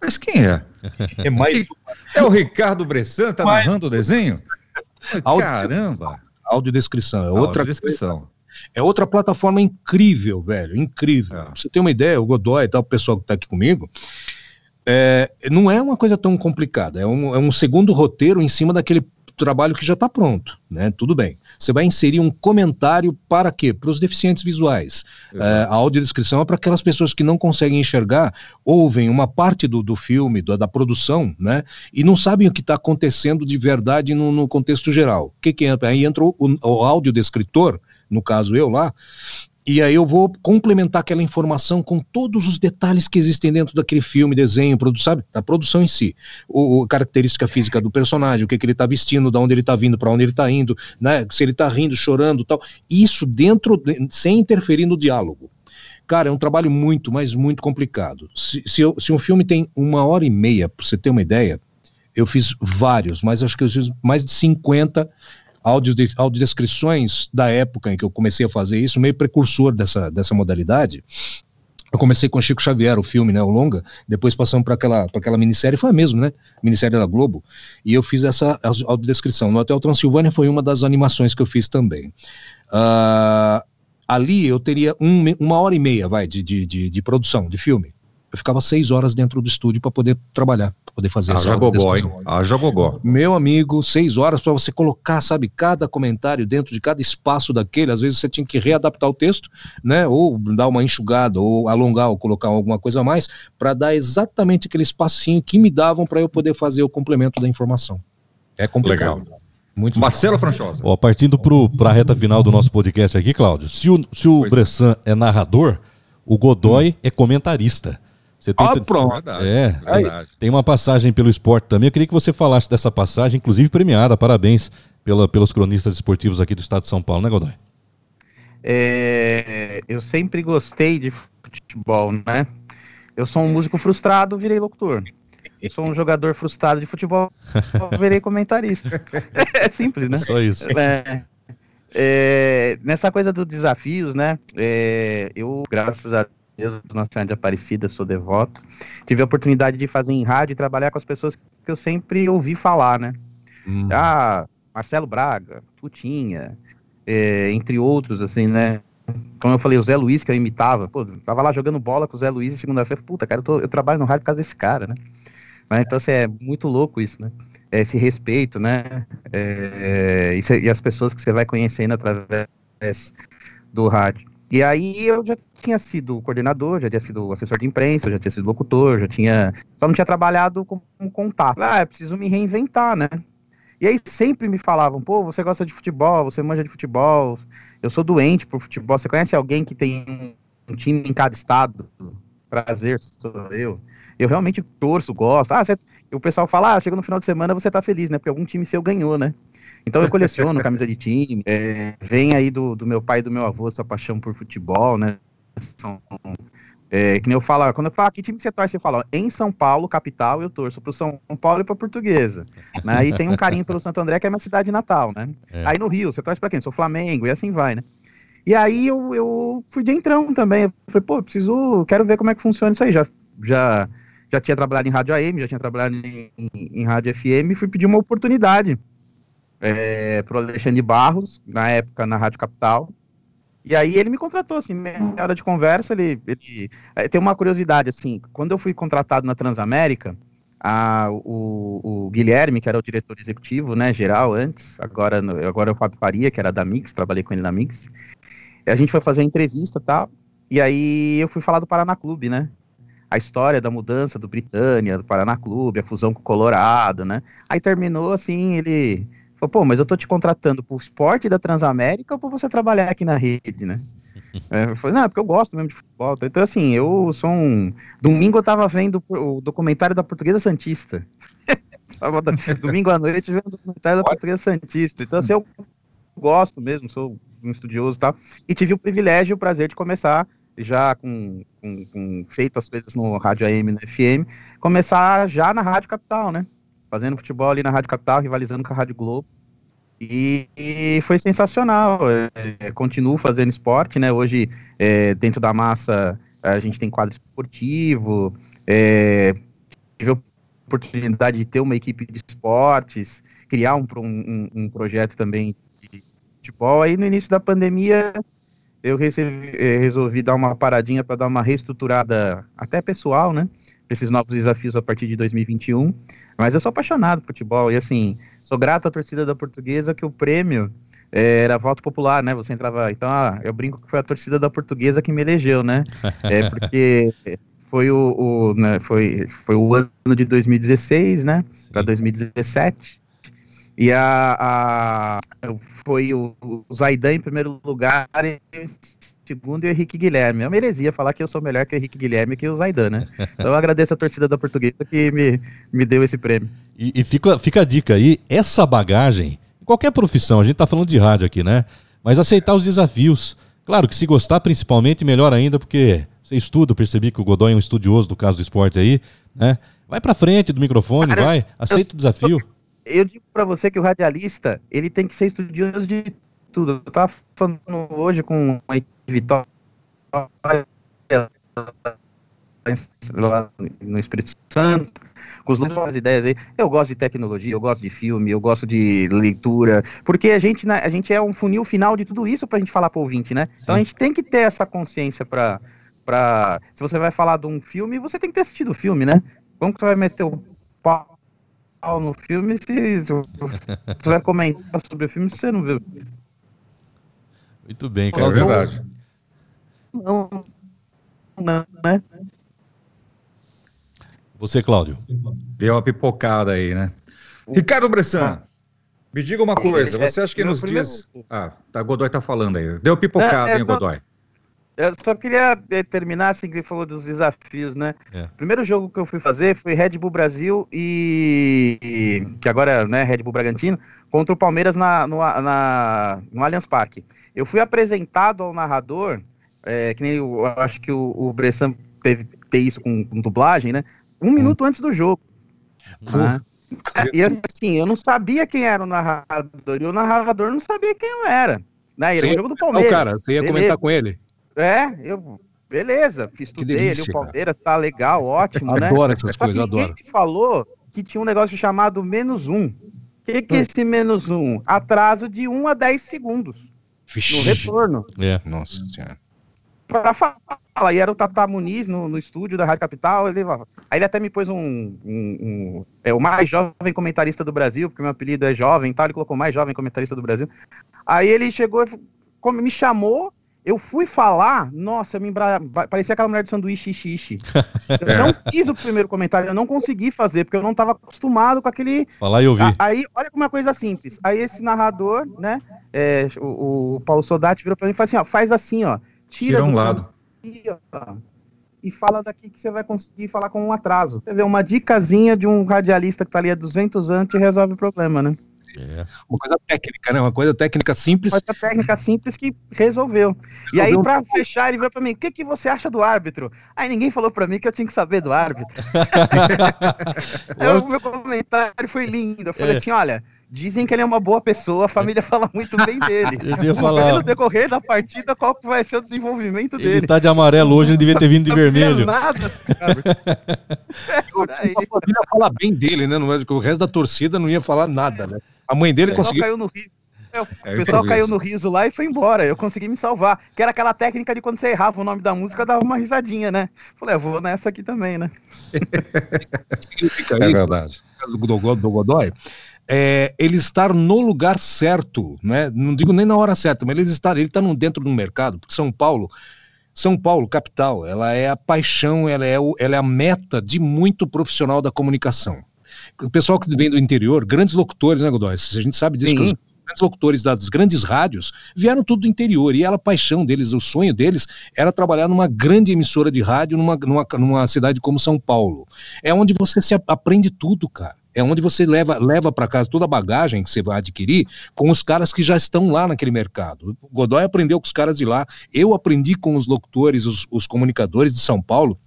Mas quem é? É, mais... é o Ricardo Bressan, tá mais... narrando o desenho? Caramba! Audiodescrição, é outra descrição. É outra plataforma incrível, velho, incrível. É. Pra você ter uma ideia, o Godoy e tal, o pessoal que tá aqui comigo, é, não é uma coisa tão complicada, é um, é um segundo roteiro em cima daquele trabalho que já está pronto, né? Tudo bem. Você vai inserir um comentário para quê? Para os deficientes visuais. É, a audiodescrição é para aquelas pessoas que não conseguem enxergar, ouvem uma parte do, do filme, da, da produção, né? E não sabem o que está acontecendo de verdade no, no, contexto geral. O que, que entra? Aí entra o, o audiodescritor, no caso eu lá, e aí eu vou complementar aquela informação com todos os detalhes que existem dentro daquele filme, desenho, produção, sabe? Da produção em si. O, o característica física do personagem, o que, que ele está vestindo, de onde ele está vindo, para onde ele está indo, né? Se ele está rindo, chorando tal. Isso dentro, sem interferir no diálogo. Cara, é um trabalho muito, mas muito complicado. Se, se, eu, se um filme tem uma hora e meia, para você ter uma ideia, eu fiz vários, mas acho que eu fiz mais de 50 audiodescrições da época em que eu comecei a fazer isso, meio precursor dessa, dessa modalidade. Eu comecei com Chico Xavier, o filme, né, o longa, depois passamos para aquela, aquela minissérie, foi a mesma, né, minissérie da Globo, e eu fiz essa audiodescrição. No Hotel Transilvânia foi uma das animações que eu fiz também. Uh, ali eu teria um, uma hora e meia, vai, de, de, de, de produção, de filme eu ficava seis horas dentro do estúdio para poder trabalhar, poder fazer essa gogó, hein? Haja gogó. Meu amigo, seis horas para você colocar, sabe, cada comentário dentro de cada espaço daquele. Às vezes você tinha que readaptar o texto, né? Ou dar uma enxugada, ou alongar, ou colocar alguma coisa a mais, para dar exatamente aquele espacinho que me davam para eu poder fazer o complemento da informação. É complicado. Legal. Muito Marcelo Franchosa. Ó, partindo para a reta final do nosso podcast aqui, Cláudio, se o, se o é. Bressan é narrador, o Godoy hum. é comentarista. Você tem, ah, pronto. É, tem, tem, uma passagem pelo esporte também. Eu queria que você falasse dessa passagem, inclusive premiada. Parabéns pela, pelos cronistas esportivos aqui do estado de São Paulo, né, Godoy? É, eu sempre gostei de futebol, né? Eu sou um músico frustrado, virei locutor. Eu sou um jogador frustrado de futebol, virei comentarista. é simples, né? Só isso. É, é, nessa coisa dos desafios, né? É, eu, graças a Deus, Nossa Senhora de Aparecida, sou devoto. Tive a oportunidade de fazer em rádio e trabalhar com as pessoas que eu sempre ouvi falar, né? Hum. Ah, Marcelo Braga, Tutinha, é, entre outros, assim, né? Como eu falei, o Zé Luiz, que eu imitava, pô, tava lá jogando bola com o Zé Luiz segunda-feira, puta, cara, eu, tô, eu, trabalho no rádio por causa desse cara, né? Então, assim, é muito louco isso, né? Esse respeito, né? É, e, e as pessoas que você vai conhecendo através do rádio. E aí eu já tinha sido coordenador, já tinha sido assessor de imprensa, já tinha sido locutor, já tinha. Só não tinha trabalhado com, contato. Ah, é preciso me reinventar, né? E aí sempre me falavam, pô, você gosta de futebol, você manja de futebol, eu sou doente por futebol. Você conhece alguém que tem um time em cada estado? Prazer, sou eu. Eu realmente torço, gosto. Ah, você... o pessoal fala, ah, chega no final de semana você tá feliz, né? Porque algum time seu ganhou, né? Então eu coleciono camisa de time, é, vem aí do, do meu pai e do meu avô essa paixão por futebol, né? São, é, que nem eu falo, quando eu falo, ah, que time você torce? Eu falo, em São Paulo, capital, eu torço pro São Paulo e pra Portuguesa. Né? E tem um carinho pelo Santo André, que é minha cidade natal, né? É. Aí no Rio, você torce pra quem? Sou Flamengo, e assim vai, né? E aí eu, eu fui de entrão também. Eu falei, pô, preciso, quero ver como é que funciona isso aí. Já, já, já tinha trabalhado em rádio AM, já tinha trabalhado em, em, em rádio FM, e fui pedir uma oportunidade é, pro Alexandre Barros, na época na Rádio Capital. E aí ele me contratou, assim, meia hora de conversa, ele, ele... É, tem uma curiosidade, assim, quando eu fui contratado na Transamérica, a, o, o, Guilherme, que era o diretor executivo, né, geral antes, agora, agora é o Fábio Faria, que era da Mix, trabalhei com ele na Mix, a gente foi fazer a entrevista e tal, e aí eu fui falar do Paraná Clube, né, a história da mudança do Britânia, do Paraná Clube, a fusão com o Colorado, né, aí terminou, assim, ele Falou, pô, mas eu tô te contratando pro esporte da Transamérica ou pra você trabalhar aqui na rede, né? É, eu falei, não, é porque eu gosto mesmo de futebol. Então, assim, eu sou um. Domingo eu tava vendo o documentário da Portuguesa Santista. Domingo à noite vendo o documentário da Portuguesa Santista. Então, assim, eu gosto mesmo, sou um estudioso e tal. E tive o privilégio e o prazer de começar, já com, com, com feito as coisas no Rádio AM e no FM, começar já na Rádio Capital, né? Fazendo futebol ali na Rádio Capital, rivalizando com a Rádio Globo. E, e foi sensacional. É, continuo fazendo esporte, né? Hoje, é, dentro da massa, a gente tem quadro esportivo. É, a oportunidade de ter uma equipe de esportes, criar um, um, um projeto também de futebol. Aí no início da pandemia eu recebi, eh, resolvi dar uma paradinha para dar uma reestruturada até pessoal, né? Esses novos desafios a partir de 2021. Mas eu sou apaixonado por futebol e assim, sou grato à torcida da portuguesa que o prêmio é, era voto popular, né? Você entrava. Então, ah, eu brinco que foi a torcida da portuguesa que me elegeu, né? É porque foi o, o né, foi, foi o ano de 2016, né? Para 2017. E a, a foi o, o Zaidan em primeiro lugar e segundo e o Henrique Guilherme. É uma heresia falar que eu sou melhor que o Henrique Guilherme que o Zaidan, né? Então eu agradeço a torcida da portuguesa que me, me deu esse prêmio. E, e fica, fica a dica aí, essa bagagem, qualquer profissão, a gente tá falando de rádio aqui, né? Mas aceitar os desafios. Claro que se gostar, principalmente, melhor ainda, porque você estuda, percebi que o Godoy é um estudioso do caso do esporte aí, né? Vai pra frente do microfone, Cara, vai, aceita eu, o desafio. Eu digo para você que o radialista, ele tem que ser estudioso de tudo. Eu tava falando hoje com a Vitória lá no Espírito Santo, com as ideias aí. Eu gosto de tecnologia, eu gosto de filme, eu gosto de leitura, porque a gente, né, a gente é um funil final de tudo isso pra gente falar pro ouvinte, né? Sim. Então a gente tem que ter essa consciência pra, pra. Se você vai falar de um filme, você tem que ter assistido o filme, né? Como que você vai meter o pau no filme se, se você vai comentar sobre o filme se você não viu. Muito bem, cara. É verdade. Não, não, né? Você, Cláudio. Deu uma pipocada aí, né? Ricardo Bressan, me diga uma coisa. Você acha que nos dias. Ah, tá, Godoy tá falando aí. Deu pipocada, é, é, hein, Godoy? Eu só queria eh, terminar assim que ele falou dos desafios, né? É. O primeiro jogo que eu fui fazer foi Red Bull Brasil e que agora é né, Red Bull Bragantino contra o Palmeiras na, no, na, no Allianz Parque. Eu fui apresentado ao narrador, é, que nem eu, eu acho que o, o Bressan teve ter isso com, com dublagem, né? Um hum. minuto antes do jogo. Ah. E assim, eu não sabia quem era o narrador, e o narrador não sabia quem eu era. Né? Era o jogo do Palmeiras. Não, cara, você ia Beleza. comentar com ele? É, eu. Beleza, estudei ali o Palmeiras, tá legal, ótimo, né? Adoro essas Só coisas, adoro. falou que tinha um negócio chamado menos um. O que, que é esse menos um? Atraso de 1 a 10 segundos. Vixe. No retorno. É. Nossa senhora. Pra falar, e era o Tata Muniz no, no estúdio da Rádio Capital. Ele, aí ele até me pôs um, um, um, É o mais jovem comentarista do Brasil, porque meu apelido é jovem, tá? Ele colocou mais jovem comentarista do Brasil. Aí ele chegou, me chamou eu fui falar, nossa, me embra... parecia aquela mulher do sanduíche xixi. Eu não fiz o primeiro comentário, eu não consegui fazer, porque eu não estava acostumado com aquele. Falar e ouvir. Aí, olha como é uma coisa simples. Aí esse narrador, né, é, o, o, Paulo Soldati virou para mim e falou assim: ó, faz assim, ó. Tira, tira um lado. E fala daqui que você vai conseguir falar com um atraso. Você vê uma dicasinha de um radialista que tá ali há 200 anos e resolve o problema, né? É. Uma coisa técnica, né? Uma coisa técnica simples. Uma coisa técnica simples que resolveu. E aí, para fechar, ele veio para mim: o que, que você acha do árbitro? Aí ninguém falou para mim que eu tinha que saber do árbitro. aí, o meu comentário foi lindo. Eu falei é. assim: olha. Dizem que ele é uma boa pessoa, a família fala muito bem dele. Eu ia falar. No decorrer da partida, qual que vai ser o desenvolvimento dele? Ele tá de amarelo hoje, ele devia ter vindo de vermelho. Nada, é, a família fala bem dele, né? O resto da torcida não ia falar nada, né? A mãe dele conseguiu. Caiu no riso. É, o é, pessoal caiu no riso lá e foi embora. Eu consegui me salvar. Que era aquela técnica de quando você errava o nome da música, dava uma risadinha, né? Falei, eu vou nessa aqui também, né? é verdade. Do, do Godoy, é, ele estar no lugar certo, né? Não digo nem na hora certa, mas ele estar, ele está dentro do mercado, porque São Paulo, São Paulo, capital, ela é a paixão, ela é, o, ela é a meta de muito profissional da comunicação o pessoal que vem do interior, grandes locutores, né, Godoy? A gente sabe disso, que os grandes locutores das grandes rádios vieram tudo do interior, e era a paixão deles, o sonho deles era trabalhar numa grande emissora de rádio numa, numa, numa cidade como São Paulo. É onde você se aprende tudo, cara. É onde você leva, leva para casa toda a bagagem que você vai adquirir com os caras que já estão lá naquele mercado. O Godoy aprendeu com os caras de lá, eu aprendi com os locutores, os, os comunicadores de São Paulo,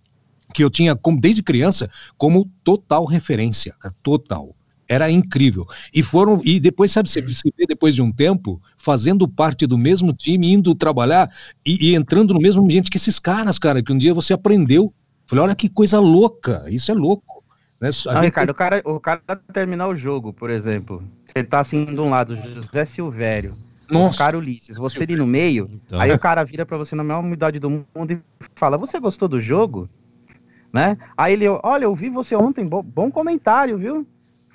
que eu tinha como, desde criança como total referência, total. Era incrível. E foram e depois sabe você se vê depois de um tempo fazendo parte do mesmo time, indo trabalhar e, e entrando no mesmo ambiente que esses caras, cara, que um dia você aprendeu. Falei, olha que coisa louca, isso é louco. Né? Não, gente... Ricardo, o cara, o cara terminar o jogo, por exemplo, você tá assim de um lado, José Silvério, Nossa. o cara Ulisses, você ali no meio, então... aí o cara vira para você na maior umidade do mundo e fala: Você gostou do jogo? Né? Aí ele, olha, eu vi você ontem, bom, bom comentário, viu?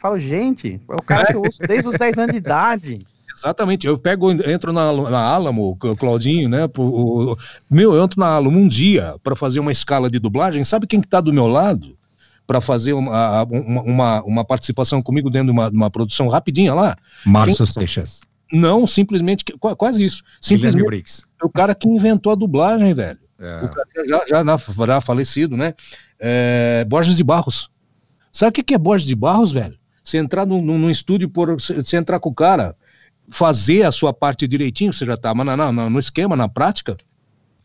Falo, gente, é o cara que eu ouço desde os 10 anos de idade. Exatamente, eu pego, entro na, na Alamo, o Claudinho, né? O, o, meu, eu entro na Alamo um dia para fazer uma escala de dublagem. Sabe quem que tá do meu lado para fazer uma, uma, uma, uma, participação comigo dentro de uma, uma produção rapidinha lá? Márcio quem... Seixas. Não, simplesmente, quase isso. Simplesmente o cara que inventou a dublagem, velho. É. O cara já, já, já falecido, né? É, Borges de Barros. Sabe o que é Borges de Barros, velho? Você entrar num, num estúdio, por, você entrar com o cara, fazer a sua parte direitinho, você já está no esquema, na prática,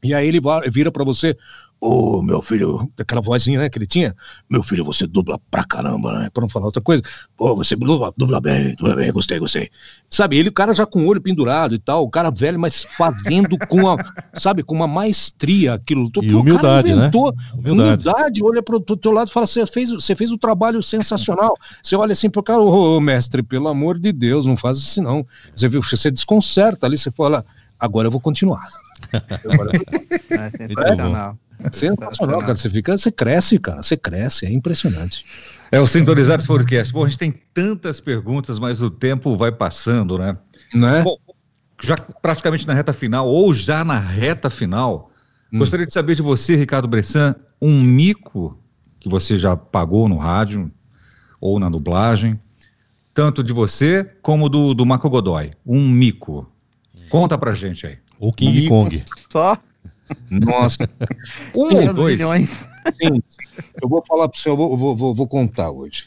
e aí ele vira para você, Ô, oh, meu filho, aquela vozinha, né, que ele tinha. Meu filho, você dubla pra caramba, né? Pra não falar outra coisa. Pô, você dubla, dubla bem, dubla bem, gostei, gostei. Sabe, ele, o cara já com o olho pendurado e tal, o cara velho, mas fazendo com a, sabe, com uma maestria aquilo. E humildade, né? Humildade. humildade, olha pro, pro teu lado e fala, você fez, você fez um trabalho sensacional. Você olha assim pro cara, ô, oh, mestre, pelo amor de Deus, não faz assim não. Você viu, você desconcerta ali, você fala, agora eu vou continuar. Agora eu vou... É sensacional. Sensacional, cara. Você fica, você cresce, cara. Você cresce, é impressionante. É o Sintonizados Podcast. Bom, a gente tem tantas perguntas, mas o tempo vai passando, né? Né? Bom, já praticamente na reta final, ou já na reta final, hum. gostaria de saber de você, Ricardo Bressan, um mico que você já pagou no rádio ou na dublagem, tanto de você como do, do Marco Godoy. Um mico. Conta pra gente aí. O King Kong. Só nossa. um ou dois. Sim, eu vou falar para você, eu vou, vou, vou, contar hoje.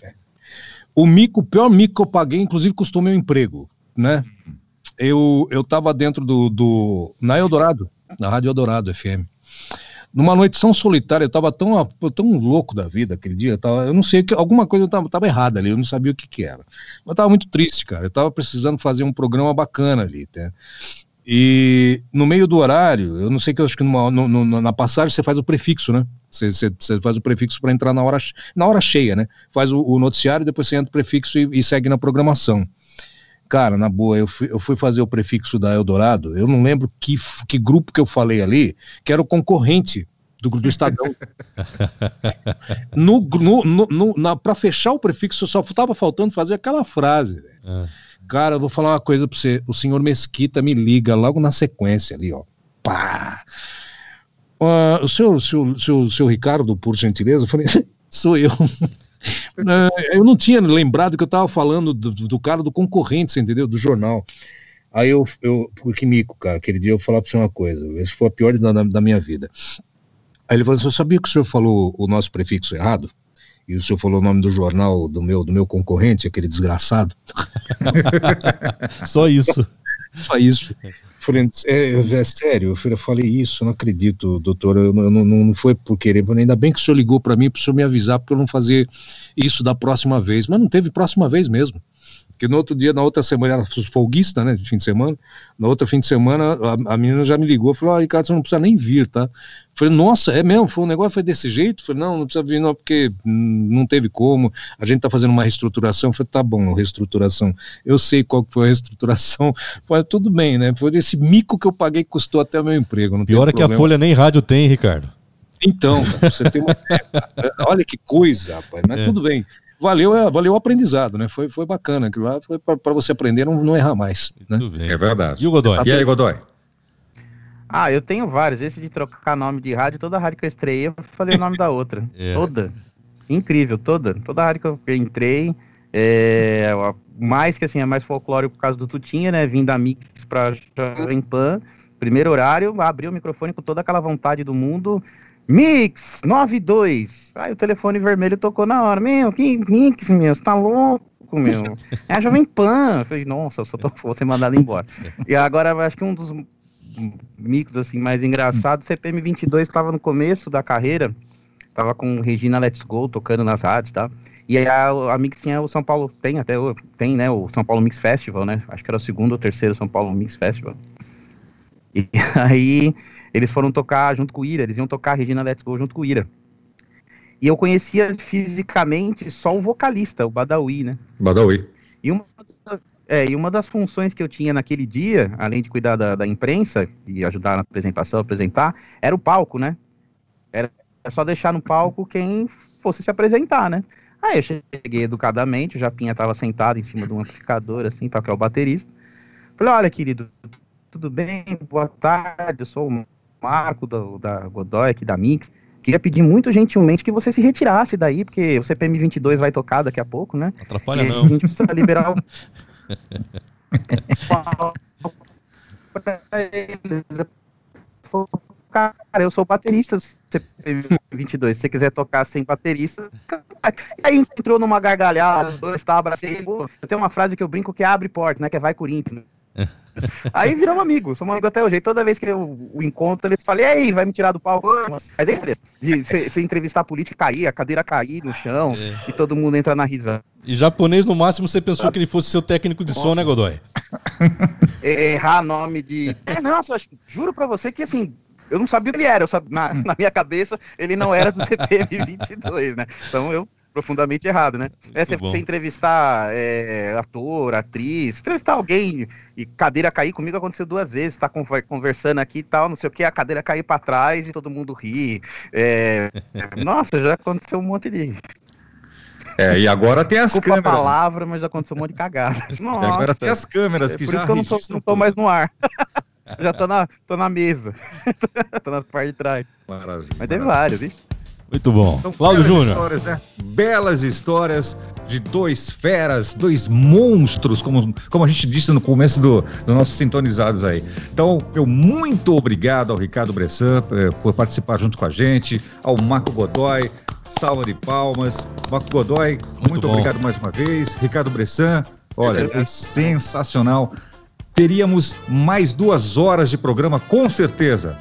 O mico, o pior mico que eu paguei, inclusive, custou meu emprego, né? Eu, eu tava dentro do, do. Na Eldorado, na Rádio Eldorado FM. Numa noite tão solitária, eu tava tão, tão louco da vida aquele dia, eu, tava, eu não sei, alguma coisa eu tava, tava errada ali, eu não sabia o que que era. Mas eu tava muito triste, cara. Eu tava precisando fazer um programa bacana ali, tá? E no meio do horário, eu não sei que eu acho que numa, no, no, na passagem você faz o prefixo, né? Você, você, você faz o prefixo para entrar na hora, na hora cheia, né? Faz o, o noticiário, depois você entra o prefixo e, e, segue na programação. Cara, na boa, eu fui, eu fui fazer o prefixo da Eldorado, eu não lembro que, que grupo que eu falei ali, que era o concorrente do, do Estadão. no, no, no, na, pra fechar o prefixo, só tava faltando fazer aquela frase. É. Cara, eu vou falar uma coisa pra você. O senhor Mesquita me liga logo na sequência ali, ó. Pá! Uh, o seu, seu, seu, seu Ricardo, por gentileza, eu falei, sou eu. Uh, eu não tinha lembrado que eu tava falando do, do cara do concorrente, entendeu? Do jornal. Aí eu, eu que mico, cara, aquele dia eu vou falar pra você uma coisa, esse foi a pior da, da minha vida. Aí ele falou assim, eu sabia que o senhor falou o nosso prefixo errado? e o senhor falou o nome do jornal do meu, do meu concorrente, aquele desgraçado. Só isso. Só isso. Falei, é, é sério, eu falei isso, não acredito, doutor, eu, eu não, não foi por querer, ainda bem que o senhor ligou para mim, para o senhor me avisar, para eu não fazer isso da próxima vez, mas não teve próxima vez mesmo. Porque no outro dia, na outra semana, era folguista, né? De fim de semana. Na outra fim de semana, a, a menina já me ligou falou: oh, Ricardo, você não precisa nem vir, tá? Falei, nossa, é mesmo? Foi um negócio foi desse jeito? Falei, não, não precisa vir, não, porque não teve como. A gente tá fazendo uma reestruturação. Falei, tá bom, reestruturação. Eu sei qual foi a reestruturação. Falei, tudo bem, né? Foi esse mico que eu paguei que custou até o meu emprego. Não Pior é que a Folha nem rádio tem, Ricardo. Então, cara, você tem uma. Olha que coisa, rapaz, mas é. tudo bem valeu, é, valeu o aprendizado, né? Foi, foi bacana. Aquilo lá foi para você aprender não, não errar mais. Né? É verdade. E o Godoy? E aí, Godoy? Ah, eu tenho vários. Esse de trocar nome de rádio, toda rádio que eu estreiei, eu falei o nome da outra. É. Toda. Incrível, toda. Toda rádio que eu entrei. É, mais que assim, é mais folclórico por causa do Tutinha, né? Vim da Mix pra Jovem Pan. Primeiro horário, abri o microfone com toda aquela vontade do mundo. Mix 92. Aí o telefone vermelho tocou na hora. Meu, que Mix, meu, você tá louco, meu. É a Jovem Pan. Eu falei, nossa, eu só tô, vou ser mandado embora. E agora, acho que um dos micos assim mais engraçados, CPM 22 estava no começo da carreira, tava com Regina Let's Go tocando nas rádios, tá? E aí a, a Mix tinha o São Paulo, tem até, tem, né, o São Paulo Mix Festival, né? Acho que era o segundo ou terceiro São Paulo Mix Festival. E aí eles foram tocar junto com o Ira, eles iam tocar Regina Let's Go junto com o Ira. E eu conhecia fisicamente só o vocalista, o Badawi, né? Badawi. E uma, é, e uma das funções que eu tinha naquele dia, além de cuidar da, da imprensa e ajudar na apresentação, apresentar, era o palco, né? Era só deixar no palco quem fosse se apresentar, né? Aí eu cheguei educadamente, o Japinha estava sentado em cima de um amplificador, assim, tal, que é o baterista. Falei, olha, querido, tudo bem? Boa tarde, eu sou o Marco do, da Godoy aqui da Mix. Queria pedir muito gentilmente que você se retirasse daí, porque o CPM 22 vai tocar daqui a pouco, né? Atrapalha e não. A gente precisa liberar o... cara, eu sou baterista do CPM 22, se você quiser tocar sem baterista... Aí entrou numa gargalhada, dois, tá, abracei. Eu tenho uma frase que eu brinco que é abre porta, né? Que é vai Corinthians. Aí viramos amigos, somos amigos até hoje. Aí toda vez que eu o encontro, eles falam, e aí, vai me tirar do palco? Mas é fresco. De você entrevistar a política cair, a cadeira cair no chão é. e todo mundo entra na risada. E japonês, no máximo, você pensou que ele fosse seu técnico de som, né, Godoy? É, errar nome de. É, nossa, juro pra você que assim, eu não sabia o que ele era, sabia, na, na, minha cabeça ele não era do CPM 22, né? Então eu profundamente errado, né? É, você, você, entrevistar é, ator, atriz, entrevistar alguém e cadeira cair comigo aconteceu duas vezes, tá conversando aqui e tal, não sei o que, a cadeira cair para trás e todo mundo ri. É, nossa, já aconteceu um monte de. É, e agora tem as Desculpa câmeras. a palavra, mas já aconteceu um monte de cagada. Nossa, e agora tem as câmeras é, que por já. Por isso que eu não tô, não tô mais no ar. já tô na, tô na mesa. tô na parte de trás. Maravilha. Mas teve vários, viu? Muito bom. São Cláudio Júnior. Histórias, né? Belas histórias de dois feras, dois monstros, como, como a gente disse no começo do, do nossos sintonizados aí. Então, eu muito obrigado ao Ricardo Bressan eh, por participar junto com a gente, ao Marco Godoy, salva de palmas. Marco Godoy, muito, muito obrigado mais uma vez. Ricardo Bressan, olha, é sensacional. Teríamos mais duas horas de programa, com certeza.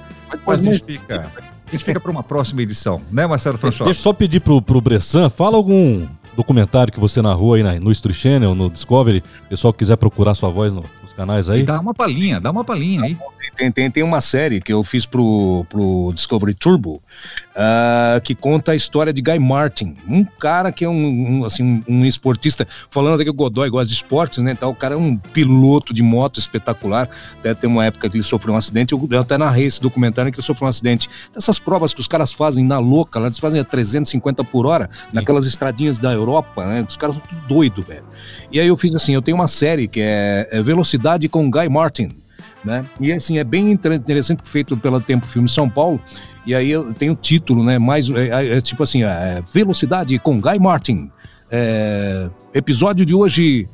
Mas a gente fica a gente fica para uma próxima edição, né, Marcelo Franchot? Deixa eu só pedir pro, pro Bressan, fala algum documentário que você narrou aí na, no Street Channel, no Discovery, pessoal que quiser procurar sua voz no, canais aí? E dá uma palhinha, dá uma palhinha aí. Tem, tem, tem uma série que eu fiz pro, pro Discovery Turbo uh, que conta a história de Guy Martin, um cara que é um, um assim, um esportista, falando até que o Godoy gosta de esportes, né? Então, o cara é um piloto de moto espetacular. Até tem uma época que ele sofreu um acidente, eu, até narrei esse documentário que ele sofreu um acidente. Essas provas que os caras fazem na louca, lá eles fazem a 350 por hora, Sim. naquelas estradinhas da Europa, né? Os caras são tudo doido, velho. E aí eu fiz assim, eu tenho uma série que é, é Velocidade com Guy Martin, né? E assim, é bem interessante, feito pela Tempo Filme São Paulo, e aí eu tenho o título, né? Mais, é, é, é tipo assim, é, Velocidade com Guy Martin. É, episódio de hoje,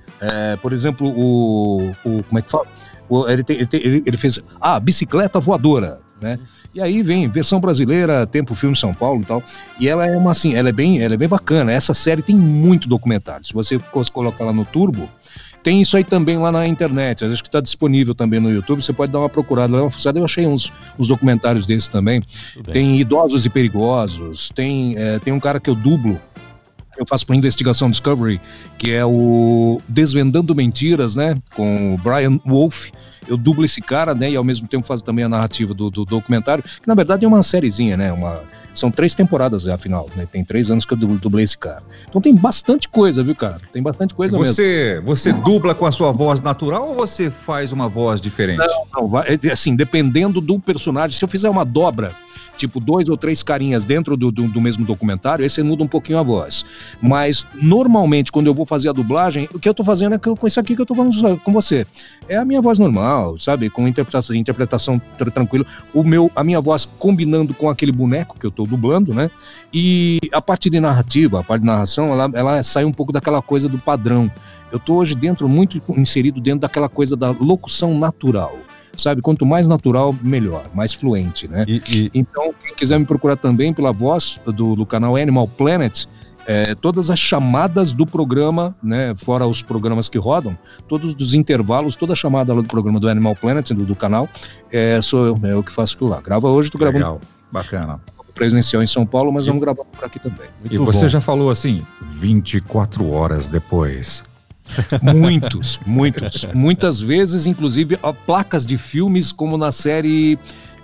por exemplo, o, o, Como é que fala? O, ele, tem, ele, ele, fez. Ah, bicicleta voadora, né? E aí vem versão brasileira, Tempo Filme São Paulo e tal. E ela é uma assim, ela é bem, ela é bem bacana. Essa série tem muito documentário. Se você colocar lá no Turbo, tem isso aí também lá na internet. Acho que está disponível também no YouTube. Você pode dar uma procurada lá. Eu achei uns, uns documentários desses também. Tem Idosos e Perigosos. Tem, é, tem um cara que eu dublo. Eu faço para Investigação Discovery, que é o Desvendando Mentiras, né? Com o Brian Wolf eu dublo esse cara, né? E ao mesmo tempo faço também a narrativa do, do documentário, que na verdade é uma sériezinha, né? Uma, são três temporadas, afinal, né? Tem três anos que eu dublei esse cara. Então tem bastante coisa, viu, cara? Tem bastante coisa você, mesmo. Você dubla com a sua voz natural ou você faz uma voz diferente? Não, não, é, assim, dependendo do personagem. Se eu fizer uma dobra tipo dois ou três carinhas dentro do, do, do, mesmo documentário, aí você muda um pouquinho a voz. Mas normalmente, quando eu vou fazer a dublagem, o que eu tô fazendo é com isso aqui que eu tô falando com você. É a minha voz normal, sabe? Com interpretação, interpretação tranquila. O meu, a minha voz combinando com aquele boneco que eu tô dublando, né? E a parte de narrativa, a parte de narração, ela, ela sai um pouco daquela coisa do padrão. Eu tô hoje dentro, muito inserido dentro daquela coisa da locução natural sabe? Quanto mais natural, melhor, mais fluente, né? E, e... Então, quem quiser me procurar também pela voz do, do canal Animal Planet, é, todas as chamadas do programa, né, fora os programas que rodam, todos os intervalos, toda a chamada do programa do Animal Planet, do, do canal, é, sou eu, é eu que faço aquilo lá. Grava hoje, tô gravando. Legal, bacana. Presencial em São Paulo, mas e... vamos gravar por aqui também. Muito e você bom. já falou assim, 24 horas depois. Muitos, muitos. Muitas vezes, inclusive, placas de filmes, como na série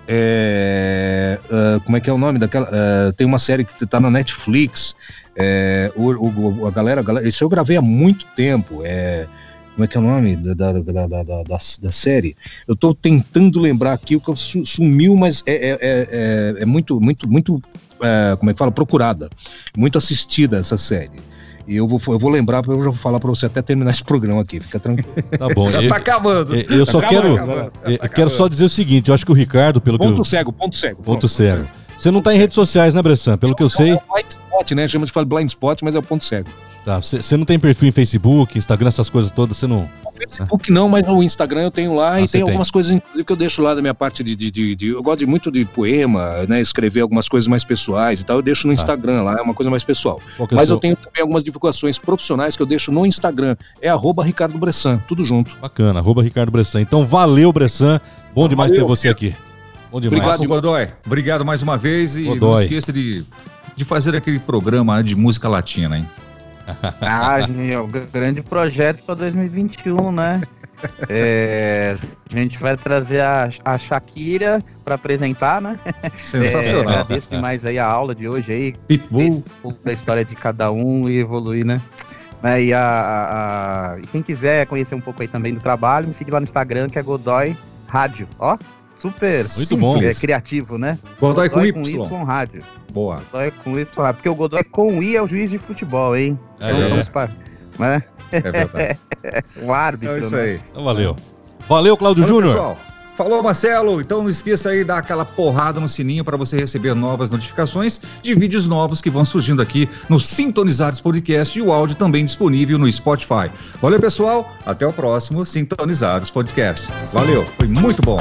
É, uh, como é que é o nome daquela? Uh, tem uma série que tá na Netflix. É, o, o, a, galera, a galera. Isso eu gravei há muito tempo. É, como é que é o nome da, da, da, da, da, da série? Eu estou tentando lembrar aqui o que sumiu, mas é, é, é, é muito, muito, muito. É, como é que fala? Procurada. Muito assistida essa série. E eu vou, eu vou lembrar, eu já vou falar para você até terminar esse programa aqui, fica tranquilo. Tá bom. já tá acabando. Eu, eu só tá quero, acabando, tá eu quero só dizer o seguinte, eu acho que o Ricardo, pelo ponto que eu... cego, ponto cego. Ponto pronto, cego. Ponto cego. Você não tá em redes sociais, né, Bressan? Pelo que eu sei. É blind spot, né? Chama de blind spot, mas é o ponto cego. Tá, você não tem perfil em Facebook, Instagram, essas coisas todas, você não. Facebook não, mas no Instagram eu tenho lá ah, e tem algumas coisas, inclusive, que eu deixo lá da minha parte de, de, de, de, Eu gosto de, muito de poema, né? Escrever algumas coisas mais pessoais e tal. Eu deixo no tá. Instagram lá, é uma coisa mais pessoal. É mas eu tenho também algumas divulgações profissionais que eu deixo no Instagram. É arroba Ricardo Bressan, tudo junto. Bacana, arroba Ricardo Bressan. Então valeu, Bressan. Bom demais valeu, ter você aqui. Bom demais. Obrigado, Godoy. Obrigado mais uma vez e Godoy. não esqueça de, de fazer aquele programa de música latina, hein? Ah, meu, grande projeto para 2021, né? É, a gente vai trazer a, a Shakira para apresentar, né? Sensacional. É, agradeço demais aí a aula de hoje aí. Pitbull. Da história de cada um e evoluir, né? É, e, a, a, e quem quiser conhecer um pouco aí também do trabalho, me siga lá no Instagram, que é Godoy Rádio. Ó, super Muito bom. É, criativo, né? Godoy, Godoy com, com Y. com rádio. Boa. Godoy com Y, porque o Godoy com I é o juiz de futebol, hein? É, então, é. Vamos pra, né? É verdade. o árbitro. É isso aí. Né? Então, valeu. Valeu, Cláudio Júnior. Pessoal. Falou, Marcelo. Então não esqueça aí de dar aquela porrada no sininho para você receber novas notificações de vídeos novos que vão surgindo aqui no Sintonizados Podcast e o áudio também disponível no Spotify. Valeu, pessoal. Até o próximo Sintonizados Podcast. Valeu. Foi muito bom.